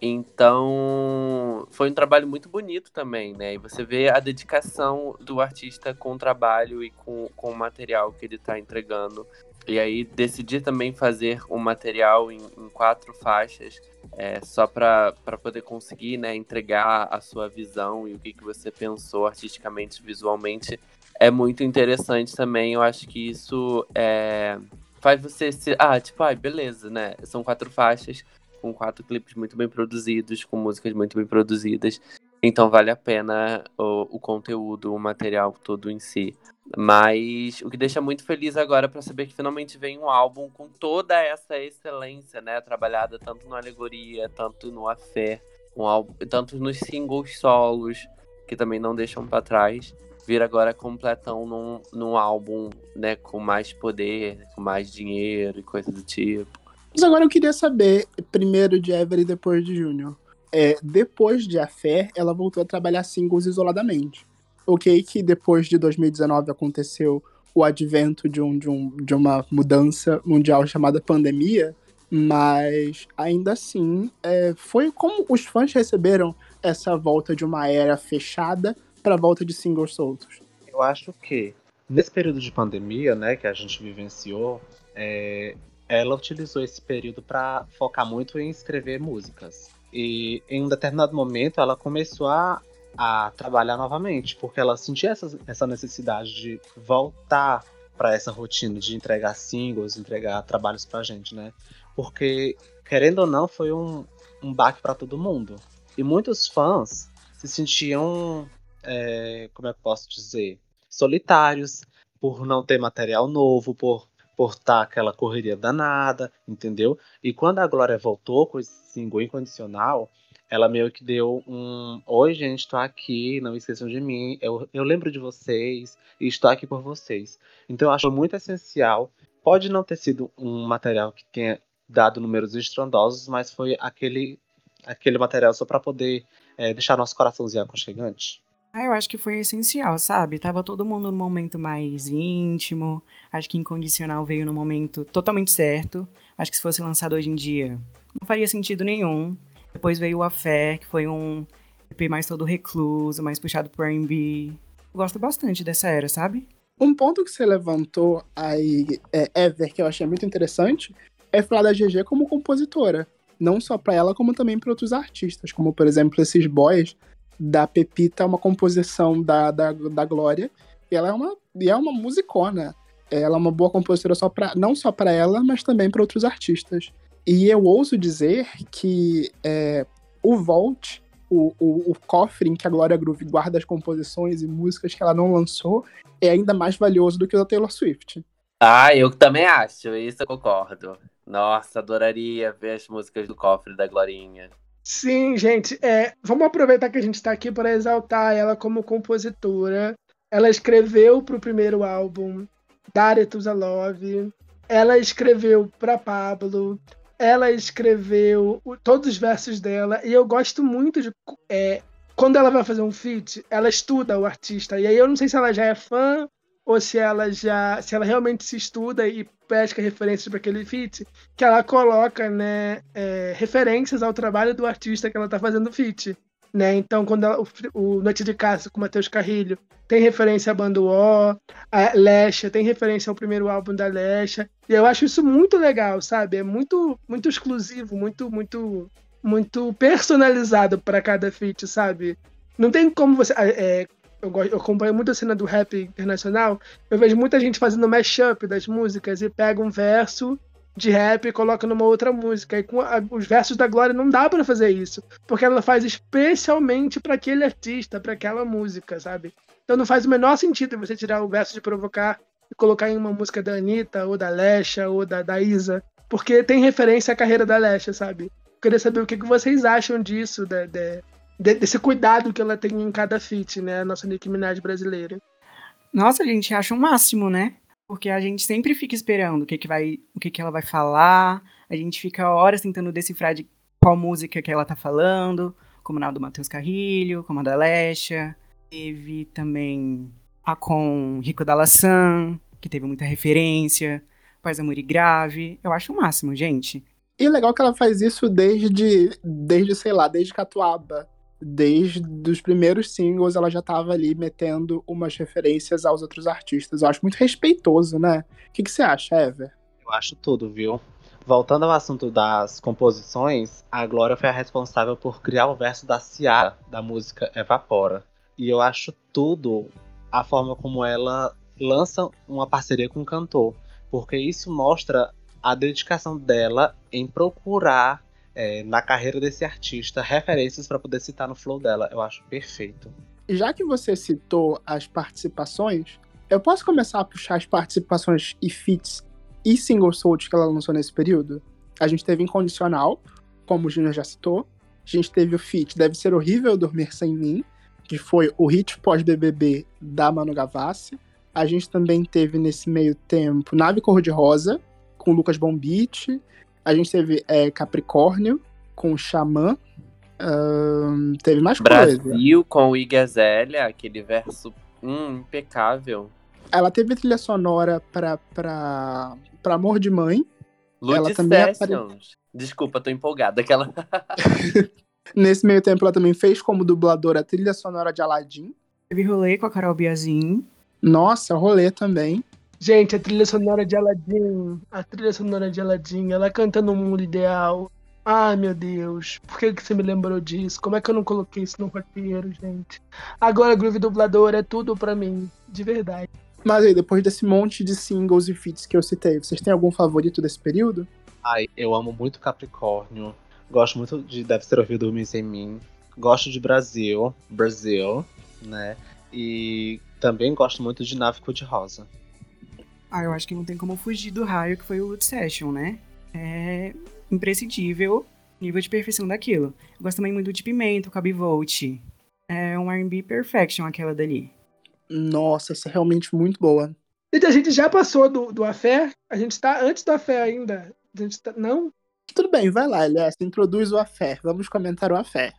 Então, foi um trabalho muito bonito também, né? E você vê a dedicação do artista com o trabalho e com, com o material que ele está entregando. E aí, decidir também fazer um material em, em quatro faixas, é, só para poder conseguir né, entregar a sua visão e o que, que você pensou artisticamente, visualmente, é muito interessante também. Eu acho que isso é, faz você se. Ah, tipo, ai, beleza, né? São quatro faixas, com quatro clipes muito bem produzidos, com músicas muito bem produzidas. Então vale a pena o, o conteúdo, o material todo em si. Mas o que deixa muito feliz agora para saber que finalmente vem um álbum com toda essa excelência, né? Trabalhada tanto no Alegoria, tanto no Afé, um álbum, tanto nos singles solos, que também não deixam para trás vir agora completão num, num álbum, né, com mais poder, com mais dinheiro e coisa do tipo. Mas agora eu queria saber, primeiro de Ever e depois de Júnior. É, depois de A Fé, ela voltou a trabalhar singles isoladamente. Ok que depois de 2019 aconteceu o advento de, um, de, um, de uma mudança mundial chamada pandemia, mas ainda assim, é, foi como os fãs receberam essa volta de uma era fechada para a volta de singles soltos? Eu acho que nesse período de pandemia, né, que a gente vivenciou, é, ela utilizou esse período para focar muito em escrever músicas. E em um determinado momento ela começou a, a trabalhar novamente, porque ela sentia essa, essa necessidade de voltar para essa rotina de entregar singles, entregar trabalhos pra gente, né? Porque, querendo ou não, foi um, um baque para todo mundo. E muitos fãs se sentiam é, como é que posso dizer, solitários, por não ter material novo, por por estar tá aquela correria danada, entendeu? E quando a Glória voltou com esse single incondicional, ela meio que deu um Oi, gente, estou aqui, não esqueçam de mim, eu, eu lembro de vocês e estou aqui por vocês. Então eu acho muito essencial. Pode não ter sido um material que tenha dado números estrondosos, mas foi aquele, aquele material só para poder é, deixar nosso coraçãozinho aconchegante. Ah, eu acho que foi essencial, sabe? Tava todo mundo no momento mais íntimo. Acho que Incondicional veio no momento totalmente certo. Acho que se fosse lançado hoje em dia, não faria sentido nenhum. Depois veio o Afé, que foi um EP mais todo recluso, mais puxado pro R&B. Gosto bastante dessa era, sabe? Um ponto que você levantou aí, é, Ever, que eu achei muito interessante, é falar da GG como compositora. Não só para ela, como também para outros artistas, como por exemplo esses boys da Pepita, uma composição da, da, da Glória, e ela é uma, e é uma musicona. Ela é uma boa compositora só pra, não só para ela, mas também para outros artistas. E eu ouso dizer que é, o Vault, o, o, o, cofre em que a Glória Groove guarda as composições e músicas que ela não lançou, é ainda mais valioso do que o da Taylor Swift. Ah, eu também acho, isso eu concordo. Nossa, adoraria ver as músicas do cofre da Glorinha. Sim, gente, é, vamos aproveitar que a gente está aqui para exaltar ela como compositora. Ela escreveu para o primeiro álbum, Dare a Love. Ela escreveu para Pablo. Ela escreveu todos os versos dela. E eu gosto muito de. É, quando ela vai fazer um feat, ela estuda o artista. E aí eu não sei se ela já é fã ou se ela já. se ela realmente se estuda e pesca referências para aquele feat, que ela coloca né, é, referências ao trabalho do artista que ela está fazendo feat. Né? Então, quando ela, o, o Noite de Caça com Matheus Carrilho tem referência à banda O, a Lesha tem referência ao primeiro álbum da Lesha, e eu acho isso muito legal, sabe? É muito, muito exclusivo, muito, muito, muito personalizado para cada feat, sabe? Não tem como você. É, eu, eu acompanho muito a cena do rap internacional, eu vejo muita gente fazendo mashup das músicas e pega um verso de rap e coloca numa outra música. E com a, os versos da Glória não dá para fazer isso, porque ela faz especialmente para aquele artista, para aquela música, sabe? Então não faz o menor sentido você tirar o verso de provocar e colocar em uma música da Anitta, ou da Lesha, ou da, da Isa, porque tem referência à carreira da Lesha, sabe? Queria saber o que, vocês acham disso, de, de, de, desse cuidado que ela tem em cada feat, né? A nossa Nicki Minaj brasileira. Nossa, gente acha o um máximo, né? Porque a gente sempre fica esperando o que, que, vai, o que, que ela vai falar, a gente fica horas tentando decifrar de qual música que ela tá falando, como na do Matheus Carrilho, como a da Lesha. Teve também a com Rico da Laçã, que teve muita referência, Paz, Amor e Grave. Eu acho o máximo, gente. E legal que ela faz isso desde, desde sei lá, desde Catuaba desde os primeiros singles ela já estava ali metendo umas referências aos outros artistas. Eu acho muito respeitoso, né? O que, que você acha, Ever? Eu acho tudo, viu? Voltando ao assunto das composições, a Glória foi a responsável por criar o verso da Ciara, da música Evapora. E eu acho tudo a forma como ela lança uma parceria com o cantor, porque isso mostra a dedicação dela em procurar é, na carreira desse artista referências para poder citar no flow dela. Eu acho perfeito. Já que você citou as participações, eu posso começar a puxar as participações e feats e single sold que ela lançou nesse período? A gente teve Incondicional, como o Junior já citou. A gente teve o feat Deve Ser Horrível Dormir Sem Mim, que foi o hit pós-BBB da Manu Gavassi. A gente também teve nesse meio tempo Nave Cor-de-Rosa, com Lucas Bombite. A gente teve é, Capricórnio com o Xamã. Uh, teve mais Brasil, coisa. Brasil com o Igazélia, aquele verso hum, impecável. Ela teve trilha sonora pra, pra, pra Amor de Mãe. Lud ela também apare... Desculpa, tô empolgada. Aquela... [laughs] Nesse meio tempo, ela também fez como dubladora a trilha sonora de Aladdin. Teve rolê com a Carol Biazin. Nossa, rolê também. Gente, a trilha sonora de Aladdin, a trilha sonora de Aladdin, ela canta no mundo ideal. Ai, meu Deus, por que, que você me lembrou disso? Como é que eu não coloquei isso no roteiro, gente? Agora, Groove Dublador é tudo para mim, de verdade. Mas aí, depois desse monte de singles e feats que eu citei, vocês têm algum favorito desse período? Ai, eu amo muito Capricórnio. Gosto muito de Deve Ser Ouvido Dormir Sem Mim. Gosto de Brasil, Brasil, né? E também gosto muito de Nave Cor-de-Rosa. Ah, eu acho que não tem como fugir do raio que foi o Wood Session, né? É imprescindível nível de perfeição daquilo. Eu gosto também muito do Pimento, Cabe Volt. É um R&B perfection aquela dali. Nossa, essa é realmente muito boa. E a gente já passou do, do Afé, a gente tá antes do Afé ainda. A gente tá, não? Tudo bem, vai lá, Elias, introduz o Afé. Vamos comentar o Afé.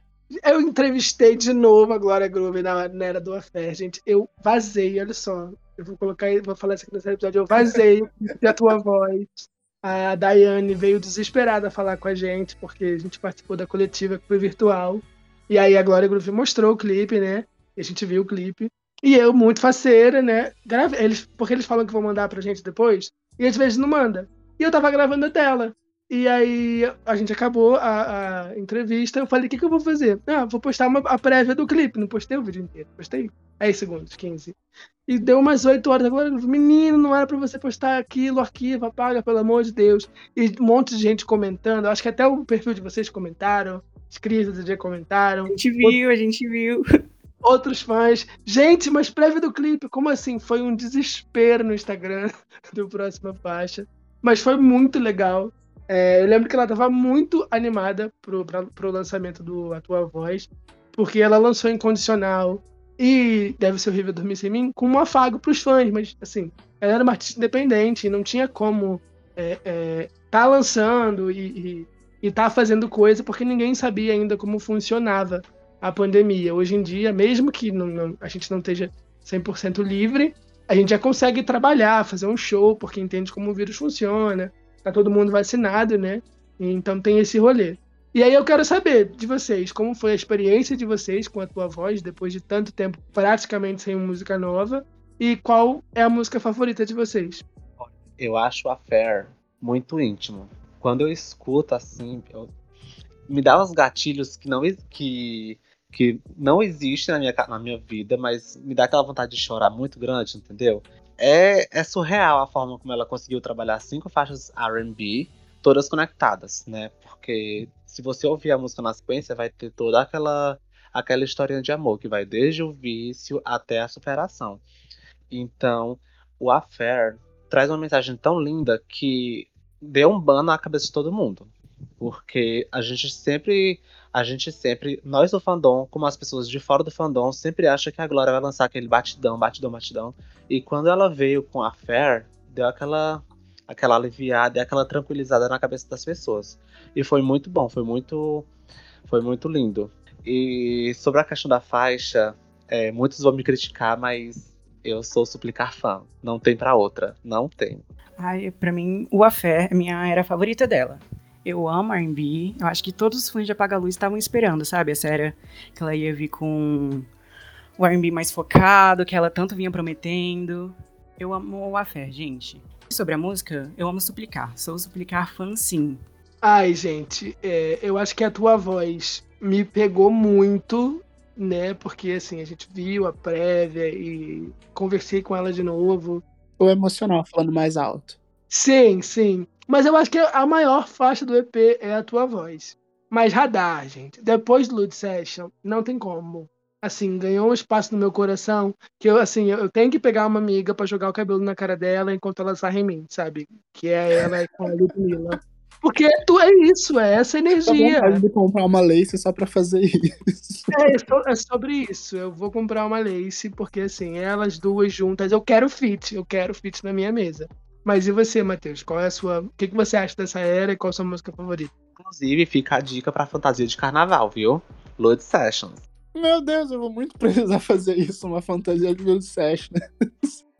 Eu entrevistei de novo a Glória Groove na, na era do Afé, gente. Eu vazei, olha só. Eu vou colocar, vou falar isso aqui nesse episódio. Eu vazei a tua voz. [laughs] A Daiane veio desesperada falar com a gente, porque a gente participou da coletiva que foi virtual. E aí a Glória Groove mostrou o clipe, né? E a gente viu o clipe. E eu, muito faceira, né? Grave... Eles... Porque eles falam que vão mandar pra gente depois. E às vezes não manda. E eu tava gravando a tela. E aí a gente acabou a, a entrevista. Eu falei, o que, que eu vou fazer? Ah, vou postar uma, a prévia do clipe. Não postei o vídeo inteiro. Postei 10 segundos, 15. E deu umas 8 horas. Agora, menino, não era pra você postar aquilo, arquivo, apaga, pelo amor de Deus. E um monte de gente comentando. Acho que até o perfil de vocês comentaram. Os crias do dia comentaram. A gente viu, a gente viu. [laughs] Outros fãs. Gente, mas prévia do clipe. Como assim? Foi um desespero no Instagram [laughs] do Próxima Faixa. Mas foi muito legal. É, eu lembro que ela estava muito animada pro, pra, pro lançamento do A Tua Voz, porque ela lançou Incondicional e Deve Ser Horrível Dormir Sem Mim com um afago pros fãs, mas assim, ela era uma artista independente não tinha como é, é, tá lançando e, e, e tá fazendo coisa porque ninguém sabia ainda como funcionava a pandemia. Hoje em dia, mesmo que não, não, a gente não esteja 100% livre, a gente já consegue trabalhar, fazer um show, porque entende como o vírus funciona, tá todo mundo vacinado, né? Então tem esse rolê. E aí eu quero saber de vocês, como foi a experiência de vocês com a tua voz, depois de tanto tempo praticamente sem música nova, e qual é a música favorita de vocês? Eu acho a Fair muito íntimo. Quando eu escuto assim, eu... me dá uns gatilhos que não que que não existe na minha, na minha vida, mas me dá aquela vontade de chorar muito grande, entendeu? É, é surreal a forma como ela conseguiu trabalhar cinco faixas R&B, todas conectadas, né? Porque se você ouvir a música na sequência, vai ter toda aquela aquela historinha de amor que vai desde o vício até a superação. Então, o Affair traz uma mensagem tão linda que deu um ban na cabeça de todo mundo. Porque a gente sempre a gente sempre, nós do fandom, como as pessoas de fora do fandom, sempre acha que a Glória vai lançar aquele batidão, batidão, batidão. E quando ela veio com a Fair, deu aquela aquela aliviada aquela tranquilizada na cabeça das pessoas. E foi muito bom, foi muito foi muito lindo. E sobre a questão da faixa, é, muitos vão me criticar, mas eu sou suplicar fã. Não tem para outra, não tem. Ai, para mim, o Afé é minha era favorita dela. Eu amo R&B. Eu acho que todos os fãs de Apaga Luz estavam esperando, sabe? Essa era que ela ia vir com o R&B mais focado, que ela tanto vinha prometendo. Eu amo o Afé, gente. E sobre a música, eu amo suplicar. Sou suplicar fã, sim. Ai, gente, é, eu acho que a tua voz me pegou muito, né? Porque, assim, a gente viu a prévia e conversei com ela de novo. O emocional falando mais alto. Sim, sim. Mas eu acho que a maior faixa do EP é a tua voz. Mas radar, gente. Depois do Lud Session, não tem como. Assim, ganhou um espaço no meu coração que eu, assim, eu tenho que pegar uma amiga para jogar o cabelo na cara dela enquanto ela sai em mim, sabe? Que é ela com a Ludmilla. Porque tu é isso, é essa energia. Eu de comprar uma lace só pra fazer isso. É, é sobre isso. Eu vou comprar uma lace, porque assim, elas duas juntas, eu quero fit, eu quero fit na minha mesa. Mas e você, Matheus? Qual é a sua. O que, que você acha dessa era e qual a sua música favorita? Inclusive, fica a dica pra fantasia de carnaval, viu? Load Sessions. Meu Deus, eu vou muito precisar fazer isso, uma fantasia de Load Sessions. [laughs]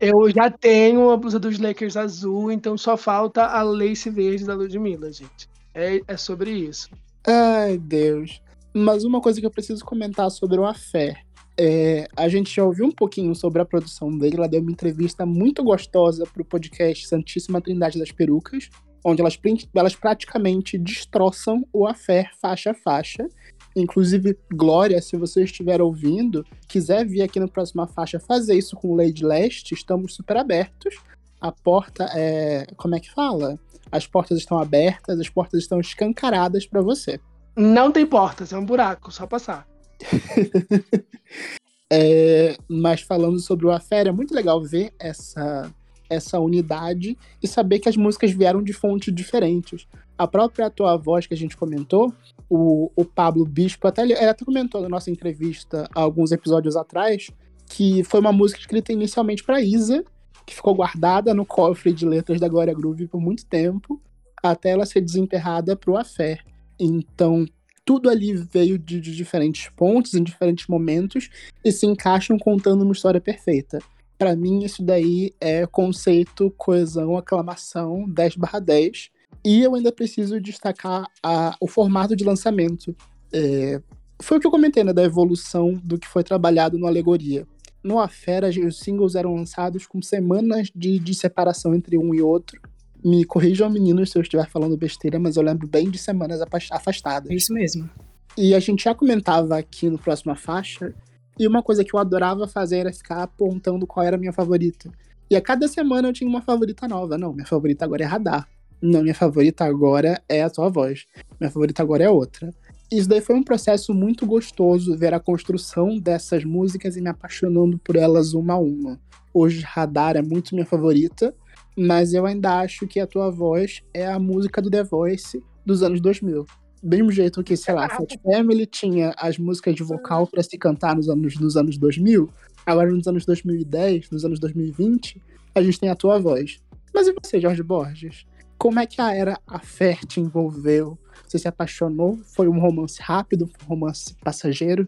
Eu já tenho a blusa dos Lakers azul, então só falta a lace verde da Ludmilla, gente. É, é sobre isso. Ai, Deus. Mas uma coisa que eu preciso comentar sobre o Afé é, a gente já ouviu um pouquinho sobre a produção dele. Ela deu uma entrevista muito gostosa para o podcast Santíssima Trindade das Perucas, onde elas, elas praticamente destroçam o Afé faixa a faixa. Inclusive, Glória, se você estiver ouvindo, quiser vir aqui na próxima faixa fazer isso com Lady Leste, estamos super abertos. A porta é. Como é que fala? As portas estão abertas, as portas estão escancaradas para você. Não tem portas, é um buraco, só passar. [laughs] é, mas falando sobre o Affair, é muito legal ver essa, essa unidade e saber que as músicas vieram de fontes diferentes. A própria tua voz que a gente comentou, o, o Pablo Bispo, até ele, até comentou na nossa entrevista alguns episódios atrás, que foi uma música escrita inicialmente para Isa, que ficou guardada no cofre de letras da Glória Groove por muito tempo, até ela ser desenterrada para o Affair. Então, tudo ali veio de, de, diferentes pontos, em diferentes momentos, e se encaixam contando uma história perfeita. Para mim, isso daí é conceito, coesão, aclamação 10 barra 10. E eu ainda preciso destacar a, o formato de lançamento. É, foi o que eu comentei, né, da evolução do que foi trabalhado no Alegoria. No Afera, os singles eram lançados com semanas de, de separação entre um e outro. Me corrijam, meninos, se eu estiver falando besteira, mas eu lembro bem de semanas afastadas. É isso mesmo. E a gente já comentava aqui no Próxima Faixa, e uma coisa que eu adorava fazer era ficar apontando qual era a minha favorita. E a cada semana eu tinha uma favorita nova. Não, minha favorita agora é Radar. Não, minha favorita agora é a tua voz. Minha favorita agora é outra. Isso daí foi um processo muito gostoso ver a construção dessas músicas e me apaixonando por elas uma a uma. Hoje Radar é muito minha favorita, mas eu ainda acho que a tua voz é a música do The Voice dos anos 2000. Do mesmo jeito que, sei lá, Fat Family tinha as músicas de vocal para se cantar nos anos, nos anos 2000, agora nos anos 2010, nos anos 2020, a gente tem a tua voz. Mas e você, Jorge Borges? Como é que a era A Fé te envolveu? Você se apaixonou? Foi um romance rápido, um romance passageiro?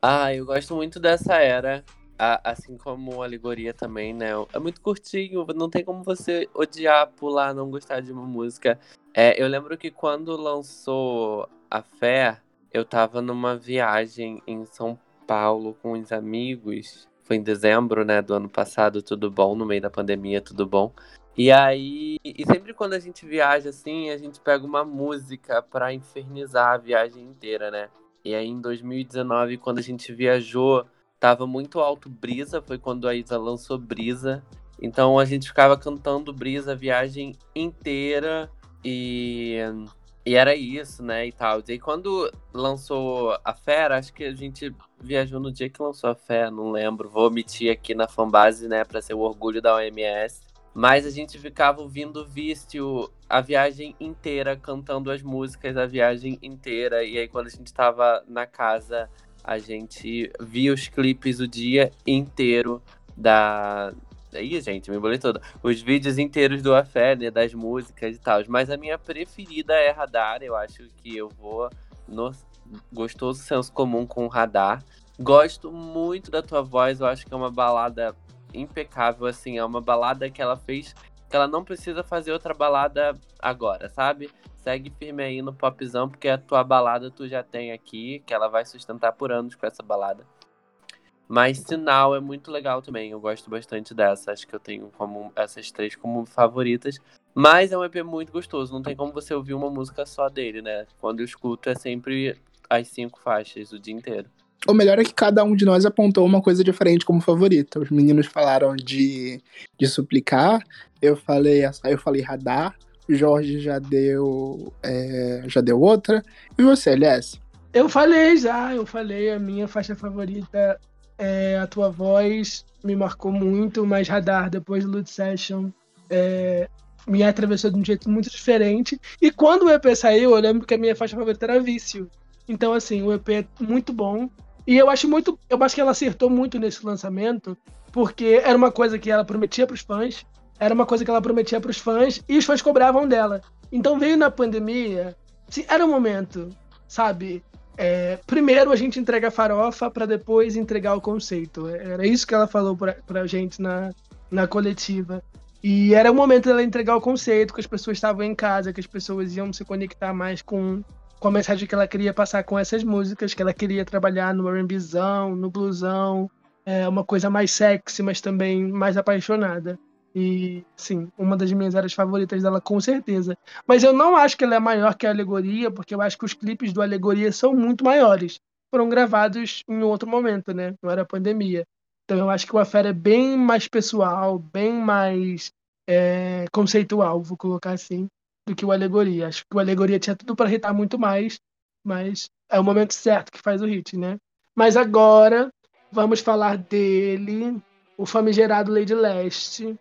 Ah, eu gosto muito dessa era. Assim como Alegoria também, né? É muito curtinho, não tem como você odiar, pular, não gostar de uma música. É, eu lembro que quando lançou A Fé, eu tava numa viagem em São Paulo com uns amigos. Foi em dezembro, né, do ano passado, tudo bom, no meio da pandemia, tudo bom. E aí, e sempre quando a gente viaja assim, a gente pega uma música para infernizar a viagem inteira, né? E aí em 2019, quando a gente viajou, tava muito alto Brisa, foi quando a Isa lançou Brisa. Então a gente ficava cantando Brisa a viagem inteira e e era isso, né, e tal. E aí, quando lançou a Fera, acho que a gente viajou no dia que lançou a Fé, não lembro. Vou omitir aqui na fanbase, né, pra ser o orgulho da OMS. Mas a gente ficava ouvindo Vício a viagem inteira, cantando as músicas a viagem inteira. E aí, quando a gente estava na casa, a gente via os clipes o dia inteiro da. Aí, gente, me bolei toda. Os vídeos inteiros do Afé, né, das músicas e tal. Mas a minha preferida é Radar. Eu acho que eu vou no gostoso senso comum com Radar. Gosto muito da tua voz. Eu acho que é uma balada impecável, assim. É uma balada que ela fez que ela não precisa fazer outra balada agora, sabe? Segue firme aí no popzão, porque a tua balada tu já tem aqui, que ela vai sustentar por anos com essa balada. Mas Sinal é muito legal também, eu gosto bastante dessa. Acho que eu tenho como essas três como favoritas. Mas é um EP muito gostoso, não tem como você ouvir uma música só dele, né? Quando eu escuto é sempre as cinco faixas o dia inteiro. O melhor é que cada um de nós apontou uma coisa diferente como favorita. Os meninos falaram de, de suplicar, eu falei eu falei radar, Jorge já deu é, já deu outra. E você, Elias? Eu falei já, eu falei a minha faixa favorita é a tua voz me marcou muito, mas radar depois do Loot Session é, me atravessou de um jeito muito diferente. E quando o EP saiu, eu lembro que a minha faixa favorita era Vício. Então, assim, o EP é muito bom. E eu acho muito. Eu acho que ela acertou muito nesse lançamento, porque era uma coisa que ela prometia para os fãs, era uma coisa que ela prometia para os fãs e os fãs cobravam dela. Então veio na pandemia, se era um momento, sabe? É, primeiro a gente entrega a farofa para depois entregar o conceito. Era isso que ela falou pra, pra gente na, na coletiva. E era o momento dela entregar o conceito, que as pessoas estavam em casa, que as pessoas iam se conectar mais com com a mensagem que ela queria passar com essas músicas, que ela queria trabalhar no R&Bzão, no bluesão, é uma coisa mais sexy, mas também mais apaixonada. E, sim, uma das minhas áreas favoritas dela, com certeza. Mas eu não acho que ela é maior que a Alegoria, porque eu acho que os clipes do Alegoria são muito maiores. Foram gravados em outro momento, né? Não era pandemia. Então eu acho que o Affair é bem mais pessoal, bem mais é, conceitual, vou colocar assim do que o Alegoria. Acho que o Alegoria tinha tudo para hitar muito mais, mas é o momento certo que faz o hit, né? Mas agora vamos falar dele, o famigerado Lady Leste.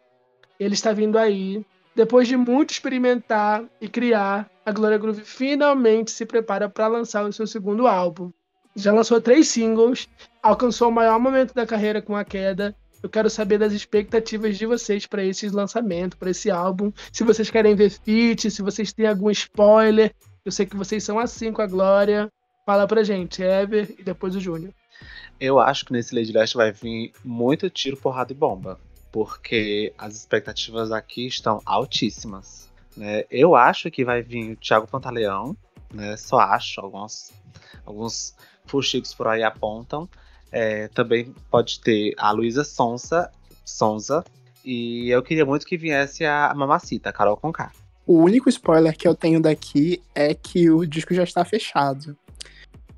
Ele está vindo aí. Depois de muito experimentar e criar, a Gloria Groove finalmente se prepara para lançar o seu segundo álbum. Já lançou três singles, alcançou o maior momento da carreira com a queda eu quero saber das expectativas de vocês para esse lançamento, para esse álbum. Se vocês querem ver feat, se vocês têm algum spoiler. Eu sei que vocês são assim com a Glória. Fala pra gente, Ever e depois o Júnior. Eu acho que nesse Lady Leste vai vir muito tiro, porrada e bomba. Porque as expectativas aqui estão altíssimas. Né? Eu acho que vai vir o Thiago Pantaleão, né? Só acho, alguns, alguns fuxicos por aí apontam. É, também pode ter a Luísa Sonsa, Sonza. E eu queria muito que viesse a Mamacita, a Carol Conká. O único spoiler que eu tenho daqui é que o disco já está fechado.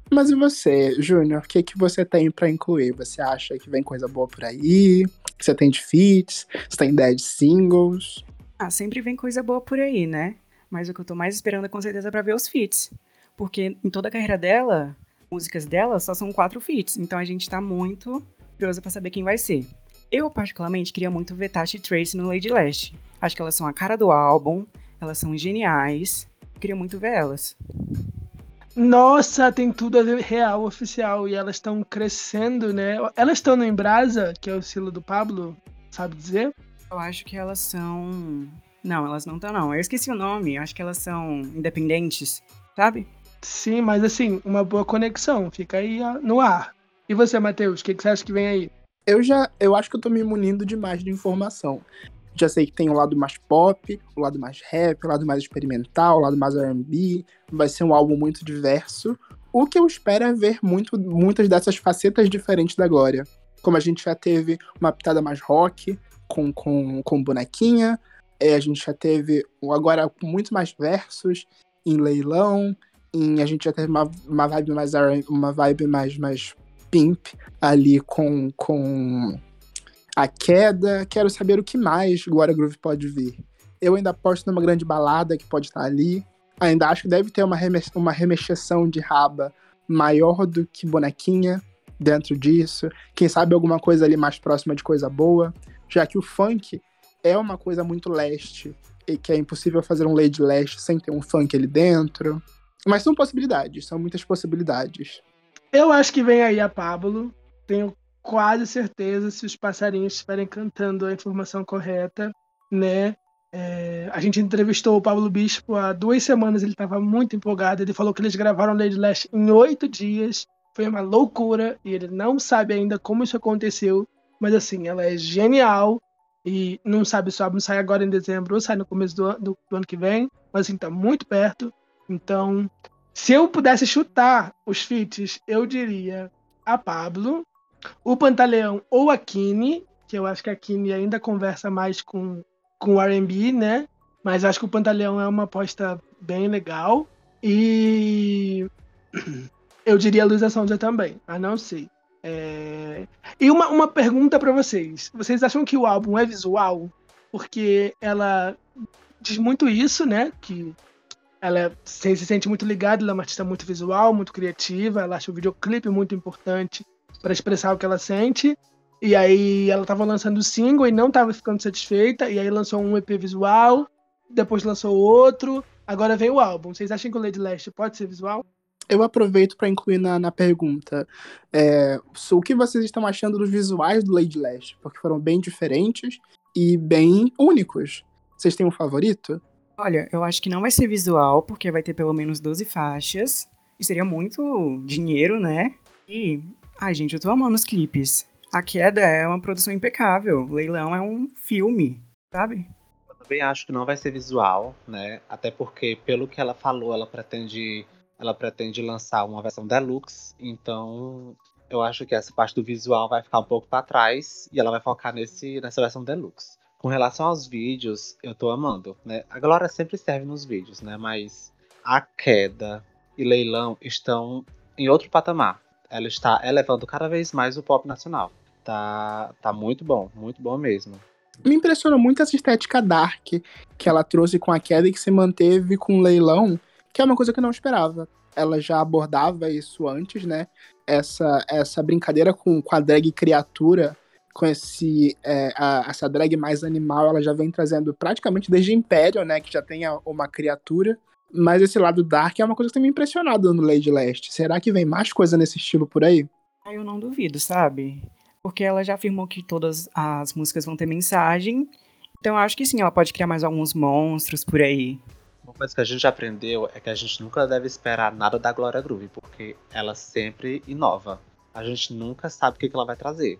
Mas e você, Júnior? O que, que você tem para incluir? Você acha que vem coisa boa por aí? Você tem de feats? Você tem ideia de singles? Ah, sempre vem coisa boa por aí, né? Mas o que eu tô mais esperando é com certeza pra ver os feats. Porque em toda a carreira dela, músicas dela só são quatro feats. Então a gente tá muito curioso pra saber quem vai ser. Eu, particularmente, queria muito ver Tasha e Tracy no Lady Last. Acho que elas são a cara do álbum, elas são geniais. Queria muito ver elas. Nossa, tem tudo a ver real, oficial. E elas estão crescendo, né? Elas estão no Embrasa, que é o estilo do Pablo, sabe dizer? Eu acho que elas são. Não, elas não estão, não. Eu esqueci o nome. Acho que elas são independentes, sabe? Sim, mas assim, uma boa conexão. Fica aí no ar. E você, Matheus, o que, que você acha que vem aí? Eu já. Eu acho que eu tô me munindo demais de informação. Já sei que tem o lado mais pop, o lado mais rap, o lado mais experimental, o lado mais R&B. Vai ser um álbum muito diverso. O que eu espero é ver muito, muitas dessas facetas diferentes da Glória. Como a gente já teve uma pitada mais rock, com, com, com bonequinha. É, a gente já teve agora muito mais versos em leilão. Em, a gente já teve uma, uma vibe mais uma vibe mais, mais pimp ali com, com a queda. Quero saber o que mais Glória Groove pode vir. Eu ainda aposto numa grande balada que pode estar ali. Ainda acho que deve ter uma, remex uma remexeção de raba maior do que bonequinha dentro disso. Quem sabe alguma coisa ali mais próxima de coisa boa. Já que o funk é uma coisa muito leste. E que é impossível fazer um Lady Leste sem ter um funk ali dentro. Mas são possibilidades, são muitas possibilidades. Eu acho que vem aí a Pablo. Tenho quase certeza se os passarinhos estiverem cantando a informação correta, né? É, a gente entrevistou o Pablo Bispo há duas semanas, ele estava muito empolgado. Ele falou que eles gravaram Lady Last em oito dias. Foi uma loucura e ele não sabe ainda como isso aconteceu. Mas assim, ela é genial e não sabe se o álbum sai agora em dezembro ou sai no começo do, do, do ano que vem. Mas assim, tá muito perto. Então, se eu pudesse chutar os feats, eu diria a Pablo, o Pantaleão ou a Kine, que eu acho que a Kine ainda conversa mais com, com o R&B, né? Mas acho que o Pantaleão é uma aposta bem legal. E [clears throat] eu diria Luísa Sonza também, a não sei. É... E uma, uma pergunta para vocês. Vocês acham que o álbum é visual? Porque ela diz muito isso, né? Que ela se, se sente muito ligada, ela é uma artista muito visual, muito criativa, ela acha o videoclipe muito importante para expressar o que ela sente. E aí ela estava lançando o single e não estava ficando satisfeita, e aí lançou um EP visual, depois lançou outro, agora vem o álbum. Vocês acham que o Lady Leste pode ser visual? Eu aproveito para incluir na, na pergunta é, o que vocês estão achando dos visuais do Lady Leste, porque foram bem diferentes e bem únicos. Vocês têm um favorito? Olha, eu acho que não vai ser visual, porque vai ter pelo menos 12 faixas. E seria muito dinheiro, né? E Ai, gente, eu tô amando os clipes. A Queda é uma produção impecável. Leilão é um filme, sabe? Eu também acho que não vai ser visual, né? Até porque, pelo que ela falou, ela pretende, ela pretende lançar uma versão deluxe. Então, eu acho que essa parte do visual vai ficar um pouco para trás e ela vai focar nesse, nessa versão deluxe. Com relação aos vídeos, eu tô amando, né? A Glória sempre serve nos vídeos, né? Mas a queda e leilão estão em outro patamar ela está elevando cada vez mais o pop nacional. Tá, tá muito bom, muito bom mesmo. Me impressionou muito essa estética dark que ela trouxe com a queda e que se manteve com o leilão, que é uma coisa que eu não esperava. Ela já abordava isso antes, né? Essa, essa brincadeira com, com a drag criatura, com esse é, a, essa drag mais animal, ela já vem trazendo praticamente desde Império, né? Que já tem uma criatura. Mas esse lado dark é uma coisa que tem me impressionado no Lady Last. Será que vem mais coisa nesse estilo por aí? Eu não duvido, sabe? Porque ela já afirmou que todas as músicas vão ter mensagem. Então eu acho que sim, ela pode criar mais alguns monstros por aí. Uma coisa que a gente aprendeu é que a gente nunca deve esperar nada da Glória Groove, porque ela sempre inova. a gente nunca sabe o que, que ela vai trazer.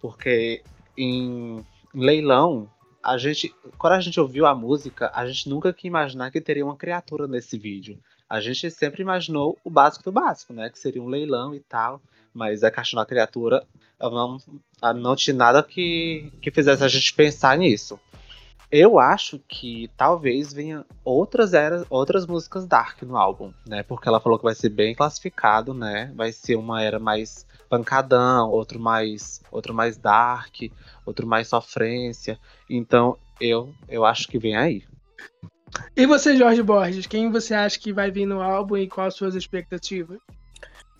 Porque em leilão, a gente, quando a gente ouviu a música, a gente nunca quis imaginar que teria uma criatura nesse vídeo. A gente sempre imaginou o básico do básico, né? Que seria um leilão e tal. Mas a caixa da criatura não, não tinha nada que, que fizesse a gente pensar nisso. Eu acho que talvez venha outras eras, outras músicas dark no álbum, né? Porque ela falou que vai ser bem classificado, né? Vai ser uma era mais pancadão, outro mais, outro mais dark, outro mais sofrência. Então, eu eu acho que vem aí. E você, Jorge Borges, quem você acha que vai vir no álbum e quais as suas expectativas?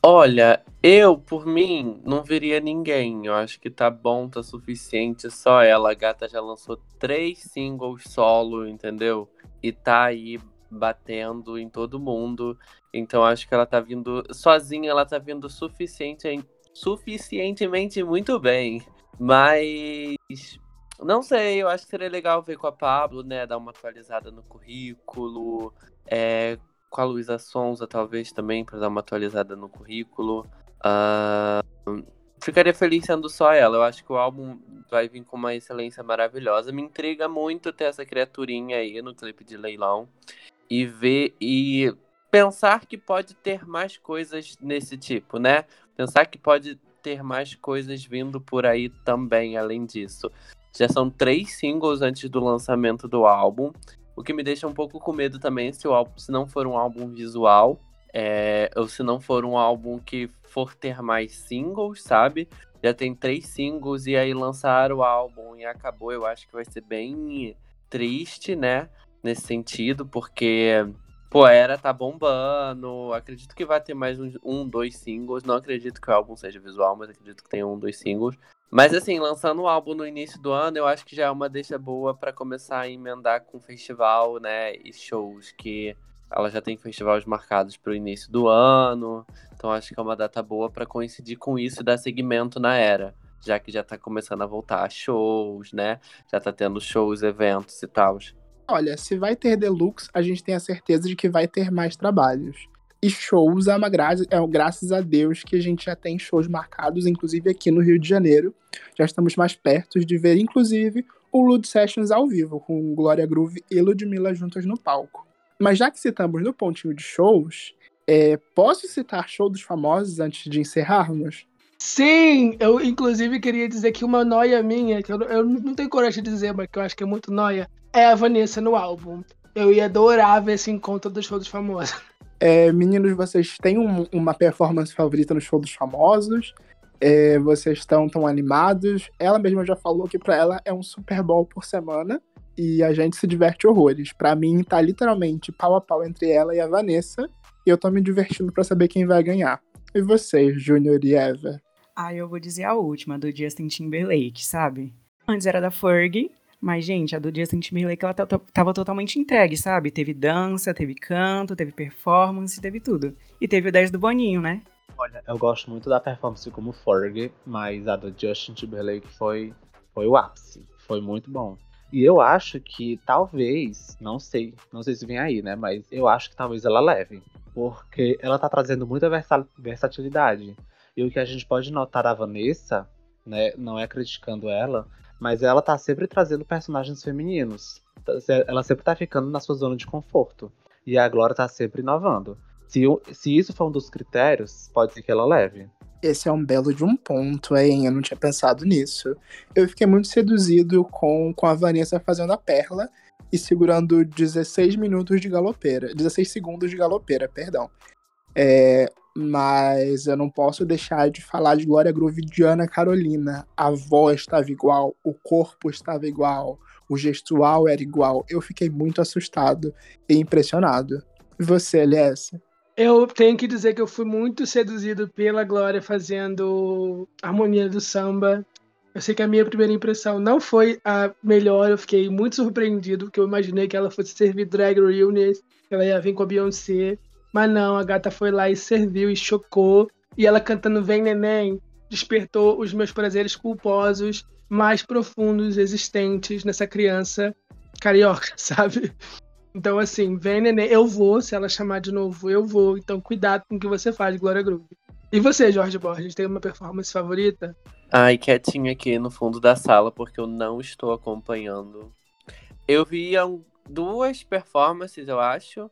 Olha, eu, por mim, não viria ninguém. Eu acho que tá bom, tá suficiente. Só ela. A gata já lançou três singles solo, entendeu? E tá aí batendo em todo mundo. Então acho que ela tá vindo. Sozinha, ela tá vindo suficiente, suficientemente muito bem. Mas. Não sei, eu acho que seria legal ver com a Pablo, né? Dar uma atualizada no currículo. É, com a Luísa Sonza, talvez também, para dar uma atualizada no currículo. Uh, ficaria feliz sendo só ela. Eu acho que o álbum vai vir com uma excelência maravilhosa. Me intriga muito ter essa criaturinha aí no clipe de leilão e ver e pensar que pode ter mais coisas nesse tipo, né? Pensar que pode ter mais coisas vindo por aí também, além disso. Já são três singles antes do lançamento do álbum. O que me deixa um pouco com medo também se o álbum, se não for um álbum visual, é, ou se não for um álbum que for ter mais singles, sabe? Já tem três singles e aí lançaram o álbum e acabou. Eu acho que vai ser bem triste, né? Nesse sentido, porque pô, era tá bombando. Acredito que vai ter mais um, dois singles. Não acredito que o álbum seja visual, mas acredito que tenha um, dois singles. Mas assim, lançando o álbum no início do ano, eu acho que já é uma deixa boa para começar a emendar com festival, né, e shows que ela já tem festivais marcados para o início do ano. Então acho que é uma data boa para coincidir com isso e dar segmento na era, já que já tá começando a voltar a shows, né? Já tá tendo shows, eventos e tal. Olha, se vai ter deluxe, a gente tem a certeza de que vai ter mais trabalhos. E shows é uma é graças a Deus que a gente já tem shows marcados, inclusive aqui no Rio de Janeiro. Já estamos mais perto de ver, inclusive, o Lud Sessions ao vivo, com Glória Groove e Ludmilla juntas no palco. Mas já que citamos no pontinho de shows, é, posso citar show dos famosos antes de encerrarmos? Sim, eu inclusive queria dizer que uma noia minha, que eu, eu não tenho coragem de dizer, mas que eu acho que é muito noia, é a Vanessa no álbum. Eu ia adorar ver esse encontro dos famosos. É, meninos, vocês têm um, uma performance favorita no show dos famosos? É, vocês estão tão animados? Ela mesma já falou que para ela é um Super Bowl por semana e a gente se diverte horrores. Para mim, tá literalmente pau a pau entre ela e a Vanessa e eu tô me divertindo para saber quem vai ganhar. E vocês, Junior e Eva? Ah, eu vou dizer a última, do Justin Timberlake, sabe? Antes era da Fergie, mas, gente, a do Justin Timberlake, ela tava totalmente entregue, sabe? Teve dança, teve canto, teve performance, teve tudo. E teve o 10 do Boninho, né? Olha, eu gosto muito da performance como Fergie, mas a do Justin Timberlake foi, foi o ápice. Foi muito bom. E eu acho que talvez, não sei, não sei se vem aí, né? Mas eu acho que talvez ela leve. Porque ela tá trazendo muita versatilidade. E o que a gente pode notar da Vanessa, né? Não é criticando ela, mas ela tá sempre trazendo personagens femininos. Tá, ela sempre tá ficando na sua zona de conforto. E a Glória tá sempre inovando. Se, se isso for um dos critérios, pode ser que ela leve. Esse é um belo de um ponto, hein? Eu não tinha pensado nisso. Eu fiquei muito seduzido com, com a Vanessa fazendo a perla e segurando 16 minutos de galopeira. 16 segundos de galopeira, perdão. É, mas eu não posso deixar de falar de Glória Groove de Ana Carolina. A voz estava igual, o corpo estava igual, o gestual era igual. Eu fiquei muito assustado e impressionado. E você, LS? Eu tenho que dizer que eu fui muito seduzido pela Glória fazendo harmonia do samba. Eu sei que a minha primeira impressão não foi a melhor, eu fiquei muito surpreendido, porque eu imaginei que ela fosse servir Drag Realness, que ela ia vir com a Beyoncé. Mas não, a gata foi lá e serviu e chocou. E ela cantando Vem Neném despertou os meus prazeres culposos mais profundos existentes nessa criança carioca, [laughs] sabe? Então, assim, vem neném, eu vou, se ela chamar de novo, eu vou. Então, cuidado com o que você faz, Glória Groove. E você, Jorge Borges, tem uma performance favorita? Ai, quietinho aqui no fundo da sala, porque eu não estou acompanhando. Eu vi duas performances, eu acho.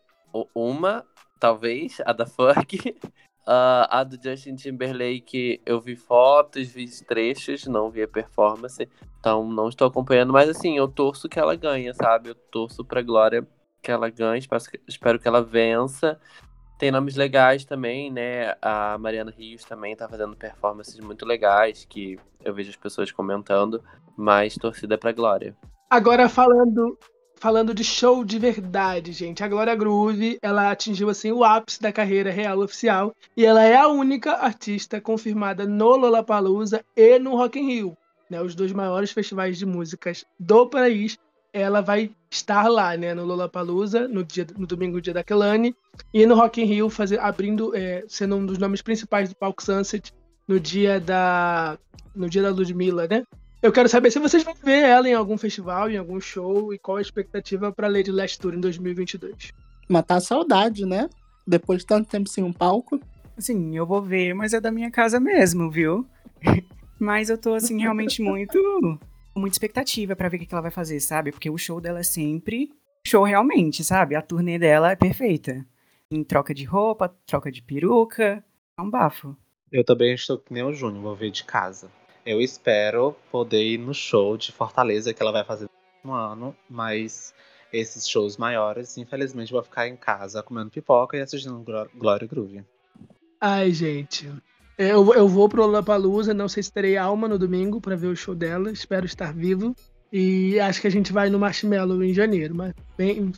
Uma, talvez, a da Funk. Uh, [laughs] a do Justin Timberlake, eu vi fotos, vi trechos, não vi a performance. Então não estou acompanhando, mas assim, eu torço que ela ganhe, sabe? Eu torço pra Glória que ela ganhe, espero, espero que ela vença. Tem nomes legais também, né? A Mariana Rios também tá fazendo performances muito legais, que eu vejo as pessoas comentando, mas torcida pra Glória. Agora falando falando de show de verdade, gente. A Glória Groove, ela atingiu assim o ápice da carreira real oficial e ela é a única artista confirmada no Lollapalooza e no Rock in Rio, né, os dois maiores festivais de músicas do país. Ela vai estar lá, né, no Lollapalooza, no dia no domingo dia da Kelane, e no Rock in Rio fazer abrindo, é, sendo um dos nomes principais do palco Sunset no dia da no dia da Ludmilla, né? Eu quero saber se vocês vão ver ela em algum festival, em algum show, e qual a expectativa para Lady Last Tour em 2022. Matar a saudade, né? Depois de tanto tempo sem um palco. Sim, eu vou ver, mas é da minha casa mesmo, viu? [laughs] mas eu tô, assim, realmente muito. com muita expectativa para ver o que ela vai fazer, sabe? Porque o show dela é sempre show realmente, sabe? A turnê dela é perfeita. Em troca de roupa, troca de peruca. É um bafo. Eu também estou que nem o Júnior, vou ver de casa. Eu espero poder ir no show de Fortaleza que ela vai fazer no ano, mas esses shows maiores, infelizmente, vou ficar em casa comendo pipoca e assistindo Glória Groove. Ai, gente. Eu, eu vou pro Lollapalooza, não sei se terei alma no domingo para ver o show dela, espero estar vivo. E acho que a gente vai no Marshmallow em janeiro, mas bem,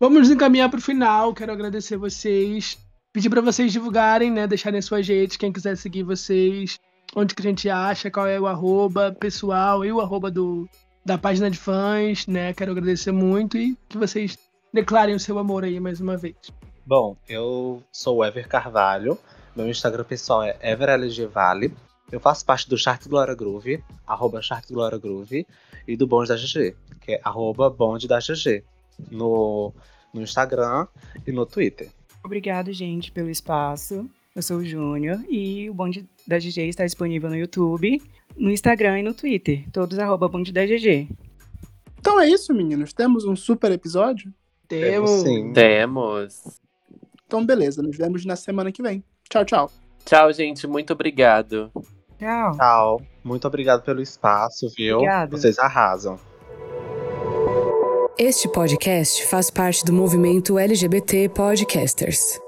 Vamos encaminhar para o final. Quero agradecer vocês. Pedir para vocês divulgarem, né? Deixarem suas redes, quem quiser seguir vocês onde que a gente acha, qual é o arroba pessoal e o arroba do, da página de fãs, né? Quero agradecer muito e que vocês declarem o seu amor aí mais uma vez. Bom, eu sou o Ever Carvalho, meu Instagram pessoal é everlgvale, eu faço parte do Chart Glória Groove, arroba Chart Glória Groove, e do Bonde da GG, que é arroba Bonde da GG, no, no Instagram e no Twitter. Obrigado, gente, pelo espaço. Eu sou o Júnior e o Bonde da GG está disponível no YouTube, no Instagram e no Twitter, todos arroba Bonde da GG. Então é isso, meninos. Temos um super episódio? Temos. Sim. Temos. Então beleza, nos vemos na semana que vem. Tchau, tchau. Tchau, gente. Muito obrigado. Tchau. Tchau. Muito obrigado pelo espaço, viu? Obrigado. Vocês arrasam. Este podcast faz parte do movimento LGBT Podcasters.